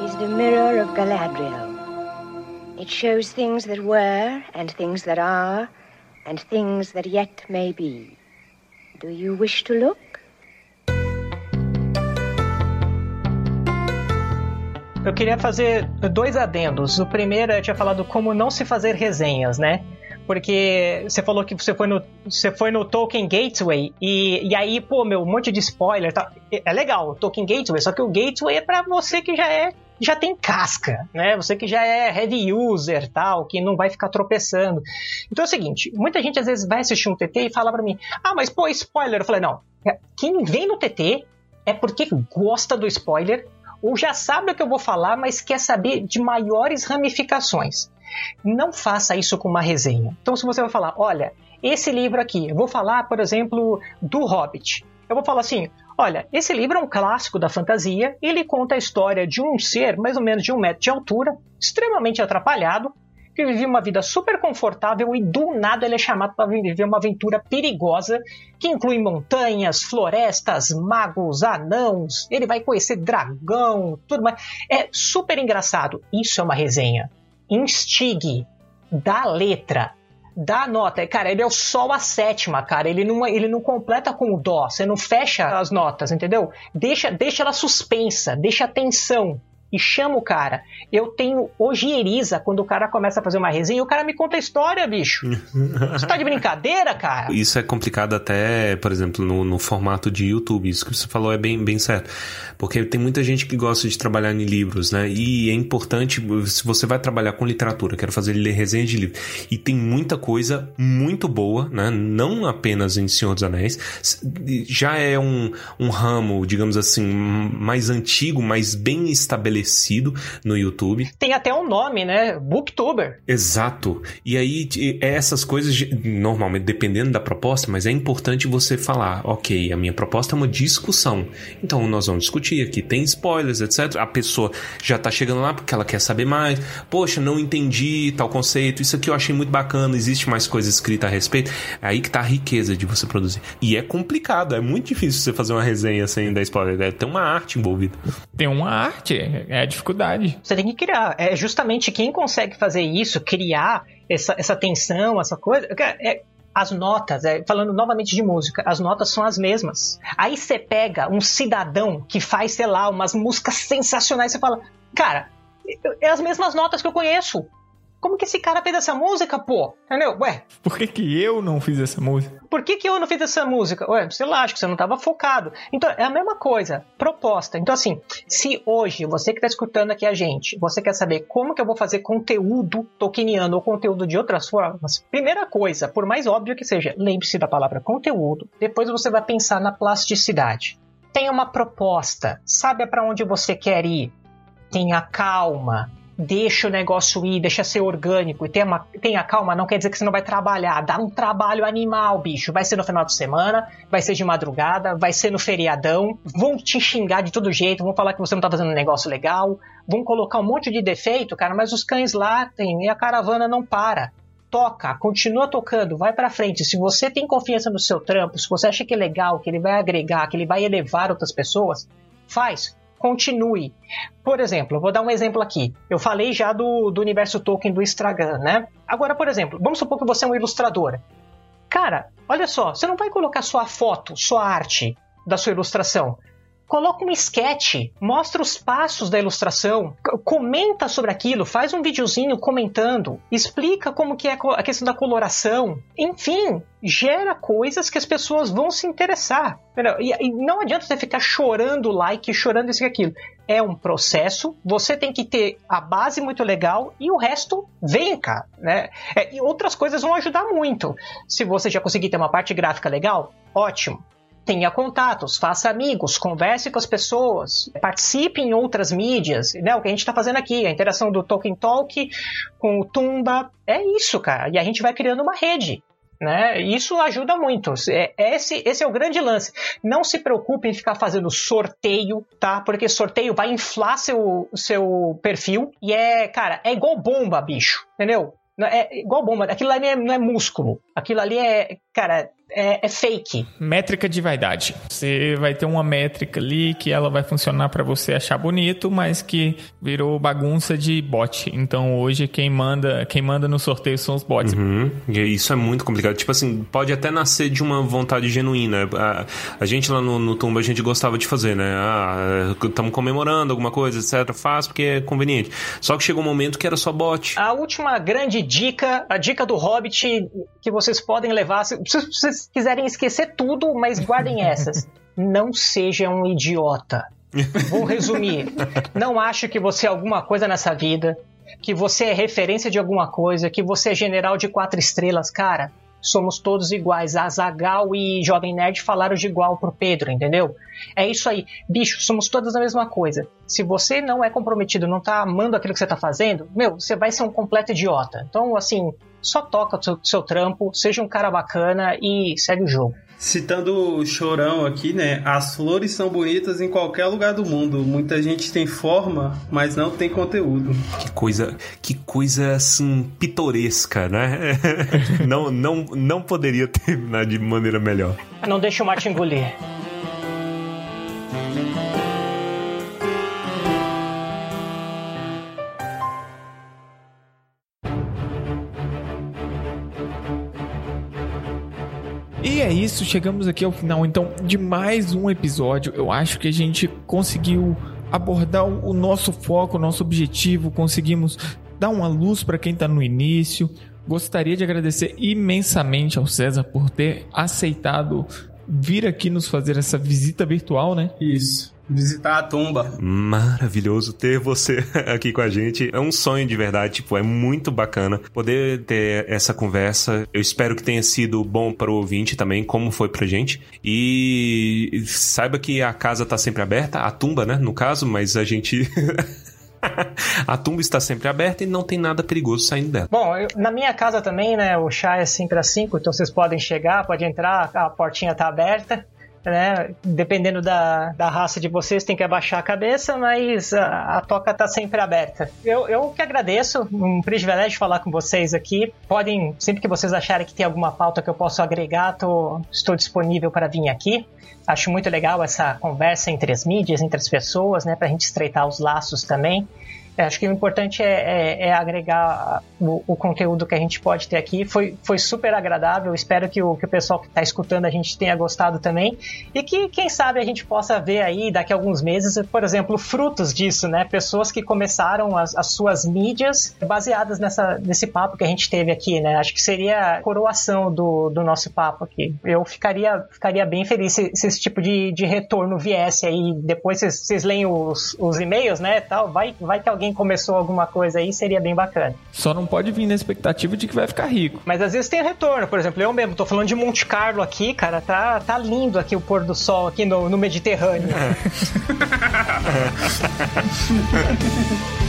is the mirror of Galadriel. It shows things that were, and things that are, and things that yet may be. Do you wish to look? Eu queria fazer dois adendos. O primeiro eu tinha falado como não se fazer resenhas, né? Porque você falou que você foi no, você foi no Tolkien Gateway e, e aí, pô, meu, um monte de spoiler. Tá, é legal, Tolkien Gateway, só que o Gateway é pra você que já é já tem casca, né? Você que já é heavy user, tal, que não vai ficar tropeçando. Então é o seguinte, muita gente às vezes vai assistir um TT e fala pra mim: "Ah, mas pô, spoiler". Eu falei: "Não, quem vem no TT é porque gosta do spoiler ou já sabe o que eu vou falar, mas quer saber de maiores ramificações. Não faça isso com uma resenha. Então, se você vai falar, olha, esse livro aqui, eu vou falar, por exemplo, do Hobbit. Eu vou falar assim: olha, esse livro é um clássico da fantasia, ele conta a história de um ser mais ou menos de um metro de altura, extremamente atrapalhado, que vivia uma vida super confortável e do nada ele é chamado para viver uma aventura perigosa que inclui montanhas, florestas, magos, anãos. Ele vai conhecer dragão, tudo mais. É super engraçado. Isso é uma resenha. Instigue, dá letra, dá nota. Cara, ele é o sol a sétima, cara. Ele não, ele não completa com o dó. Você não fecha as notas, entendeu? Deixa, deixa ela suspensa, deixa a tensão. E chama o cara. Eu tenho ojeriza quando o cara começa a fazer uma resenha e o cara me conta a história, bicho. Você tá de brincadeira, cara? Isso é complicado até, por exemplo, no, no formato de YouTube. Isso que você falou é bem, bem certo. Porque tem muita gente que gosta de trabalhar em livros, né? E é importante, se você vai trabalhar com literatura, quero fazer resenha de livro, e tem muita coisa muito boa, né? Não apenas em Senhor dos Anéis. Já é um, um ramo, digamos assim, mais antigo, mais bem estabelecido no YouTube. Tem até um nome, né? Booktuber. Exato. E aí, é essas coisas, normalmente, dependendo da proposta, mas é importante você falar, ok, a minha proposta é uma discussão. Então, nós vamos discutir aqui, tem spoilers, etc. A pessoa já tá chegando lá porque ela quer saber mais. Poxa, não entendi tal conceito, isso aqui eu achei muito bacana, existe mais coisa escrita a respeito. É aí que tá a riqueza de você produzir. E é complicado, é muito difícil você fazer uma resenha sem dar spoiler. É, tem uma arte envolvida. Tem uma arte, é a dificuldade. Você tem que criar. É justamente quem consegue fazer isso, criar essa, essa tensão, essa coisa. É, as notas, é, falando novamente de música, as notas são as mesmas. Aí você pega um cidadão que faz, sei lá, umas músicas sensacionais, você fala, cara, é as mesmas notas que eu conheço. Como que esse cara fez essa música, pô? Entendeu? Ué. Por que, que eu não fiz essa música? Por que, que eu não fiz essa música? Ué, sei lá, acho que você não estava focado. Então, é a mesma coisa. Proposta. Então, assim, se hoje você que está escutando aqui a gente, você quer saber como que eu vou fazer conteúdo tokeniano ou conteúdo de outras formas, primeira coisa, por mais óbvio que seja, lembre-se da palavra conteúdo. Depois você vai pensar na plasticidade. Tenha uma proposta. Sabe para onde você quer ir. Tenha calma deixa o negócio ir, deixa ser orgânico e tenha, tenha calma, não quer dizer que você não vai trabalhar. Dá um trabalho animal, bicho. Vai ser no final de semana, vai ser de madrugada, vai ser no feriadão. Vão te xingar de todo jeito, vão falar que você não tá fazendo um negócio legal, vão colocar um monte de defeito, cara, mas os cães latem e a caravana não para. Toca, continua tocando, vai pra frente. Se você tem confiança no seu trampo, se você acha que é legal, que ele vai agregar, que ele vai elevar outras pessoas, faz continue. Por exemplo, vou dar um exemplo aqui. Eu falei já do, do universo Tolkien do Instagram, né? Agora, por exemplo, vamos supor que você é um ilustrador. Cara, olha só, você não vai colocar sua foto, sua arte da sua ilustração. Coloca um sketch, mostra os passos da ilustração, comenta sobre aquilo, faz um videozinho comentando, explica como que é a questão da coloração, enfim, gera coisas que as pessoas vão se interessar. E, não adianta você ficar chorando like, chorando isso e aquilo. É um processo, você tem que ter a base muito legal e o resto vem, cara. Né? e outras coisas vão ajudar muito. Se você já conseguir ter uma parte gráfica legal, ótimo tenha contatos, faça amigos, converse com as pessoas, participe em outras mídias, né? O que a gente está fazendo aqui, a interação do Tolkien Talk com o Tumba, é isso, cara. E a gente vai criando uma rede. Né? Isso ajuda muito. É, esse, esse é o grande lance. Não se preocupe em ficar fazendo sorteio, tá? Porque sorteio vai inflar seu, seu perfil e é, cara, é igual bomba, bicho. Entendeu? É igual bomba. Aquilo ali é, não é músculo. Aquilo ali é, cara, é, é, fake. Métrica de vaidade. Você vai ter uma métrica ali que ela vai funcionar para você achar bonito, mas que virou bagunça de bot. Então hoje quem manda, quem manda no sorteio são os bots. Uhum. E isso é muito complicado. Tipo assim, pode até nascer de uma vontade genuína. A, a gente lá no, no Tumba a gente gostava de fazer, né? Ah, estamos comemorando alguma coisa, etc. Faz porque é conveniente. Só que chegou um momento que era só bot. A última grande dica, a dica do Hobbit que vocês podem levar, se vocês quiserem esquecer tudo, mas guardem essas. Não seja um idiota. Vou resumir. Não ache que você é alguma coisa nessa vida, que você é referência de alguma coisa, que você é general de quatro estrelas. Cara, somos todos iguais. Azagal e Jovem Nerd falaram de igual pro Pedro, entendeu? É isso aí. Bicho, somos todos a mesma coisa. Se você não é comprometido, não tá amando aquilo que você tá fazendo, meu, você vai ser um completo idiota. Então, assim, só toca o seu, seu trampo, seja um cara bacana e segue o jogo. Citando o chorão aqui, né? As flores são bonitas em qualquer lugar do mundo. Muita gente tem forma, mas não tem conteúdo. Que coisa, que coisa assim pitoresca, né? não, não, não poderia terminar de maneira melhor. Não deixa o mate engolir. É isso, chegamos aqui ao final então de mais um episódio. Eu acho que a gente conseguiu abordar o nosso foco, o nosso objetivo, conseguimos dar uma luz para quem está no início. Gostaria de agradecer imensamente ao César por ter aceitado vir aqui nos fazer essa visita virtual, né? Isso. Visitar a tumba. Maravilhoso ter você aqui com a gente. É um sonho de verdade, tipo, é muito bacana poder ter essa conversa. Eu espero que tenha sido bom para o ouvinte também, como foi pra gente. E saiba que a casa tá sempre aberta, a tumba, né, no caso, mas a gente A tumba está sempre aberta e não tem nada perigoso saindo dela. Bom, eu- na minha casa também, né, o chá é 5 para 5, então vocês podem chegar, pode entrar, a portinha tá aberta. Né? Dependendo da, da raça de vocês, tem que abaixar a cabeça, mas a, a toca tá sempre aberta. Eu, eu que agradeço, um privilégio falar com vocês aqui. Podem, sempre que vocês acharem que tem alguma pauta que eu posso agregar, tô, estou disponível para vir aqui. Acho muito legal essa conversa entre as mídias, entre as pessoas, né, para a gente estreitar os laços também. Eu Acho que o importante é, é- é agregar o, o conteúdo que a gente pode ter aqui. Foi, foi super agradável. Espero que o, que o pessoal que está escutando a gente tenha gostado também. E que, quem sabe, a gente possa ver aí daqui a alguns meses, por exemplo, frutos disso, né? Pessoas que começaram as, as suas mídias baseadas nessa, nesse papo que a gente teve aqui, né? Acho que seria a coroação do, do nosso papo aqui. Eu ficaria, ficaria bem feliz se, se esse tipo de, de retorno viesse aí. Depois vocês, leem os, os e-mails, né? Tal. Vai, vai que alguém começou alguma coisa aí, seria bem bacana. Só não pode vir na expectativa de que vai ficar rico. Mas às vezes tem retorno, por exemplo, eu mesmo tô falando de Monte Carlo aqui, cara, tá, tá lindo aqui o pôr do sol aqui no, no Mediterrâneo.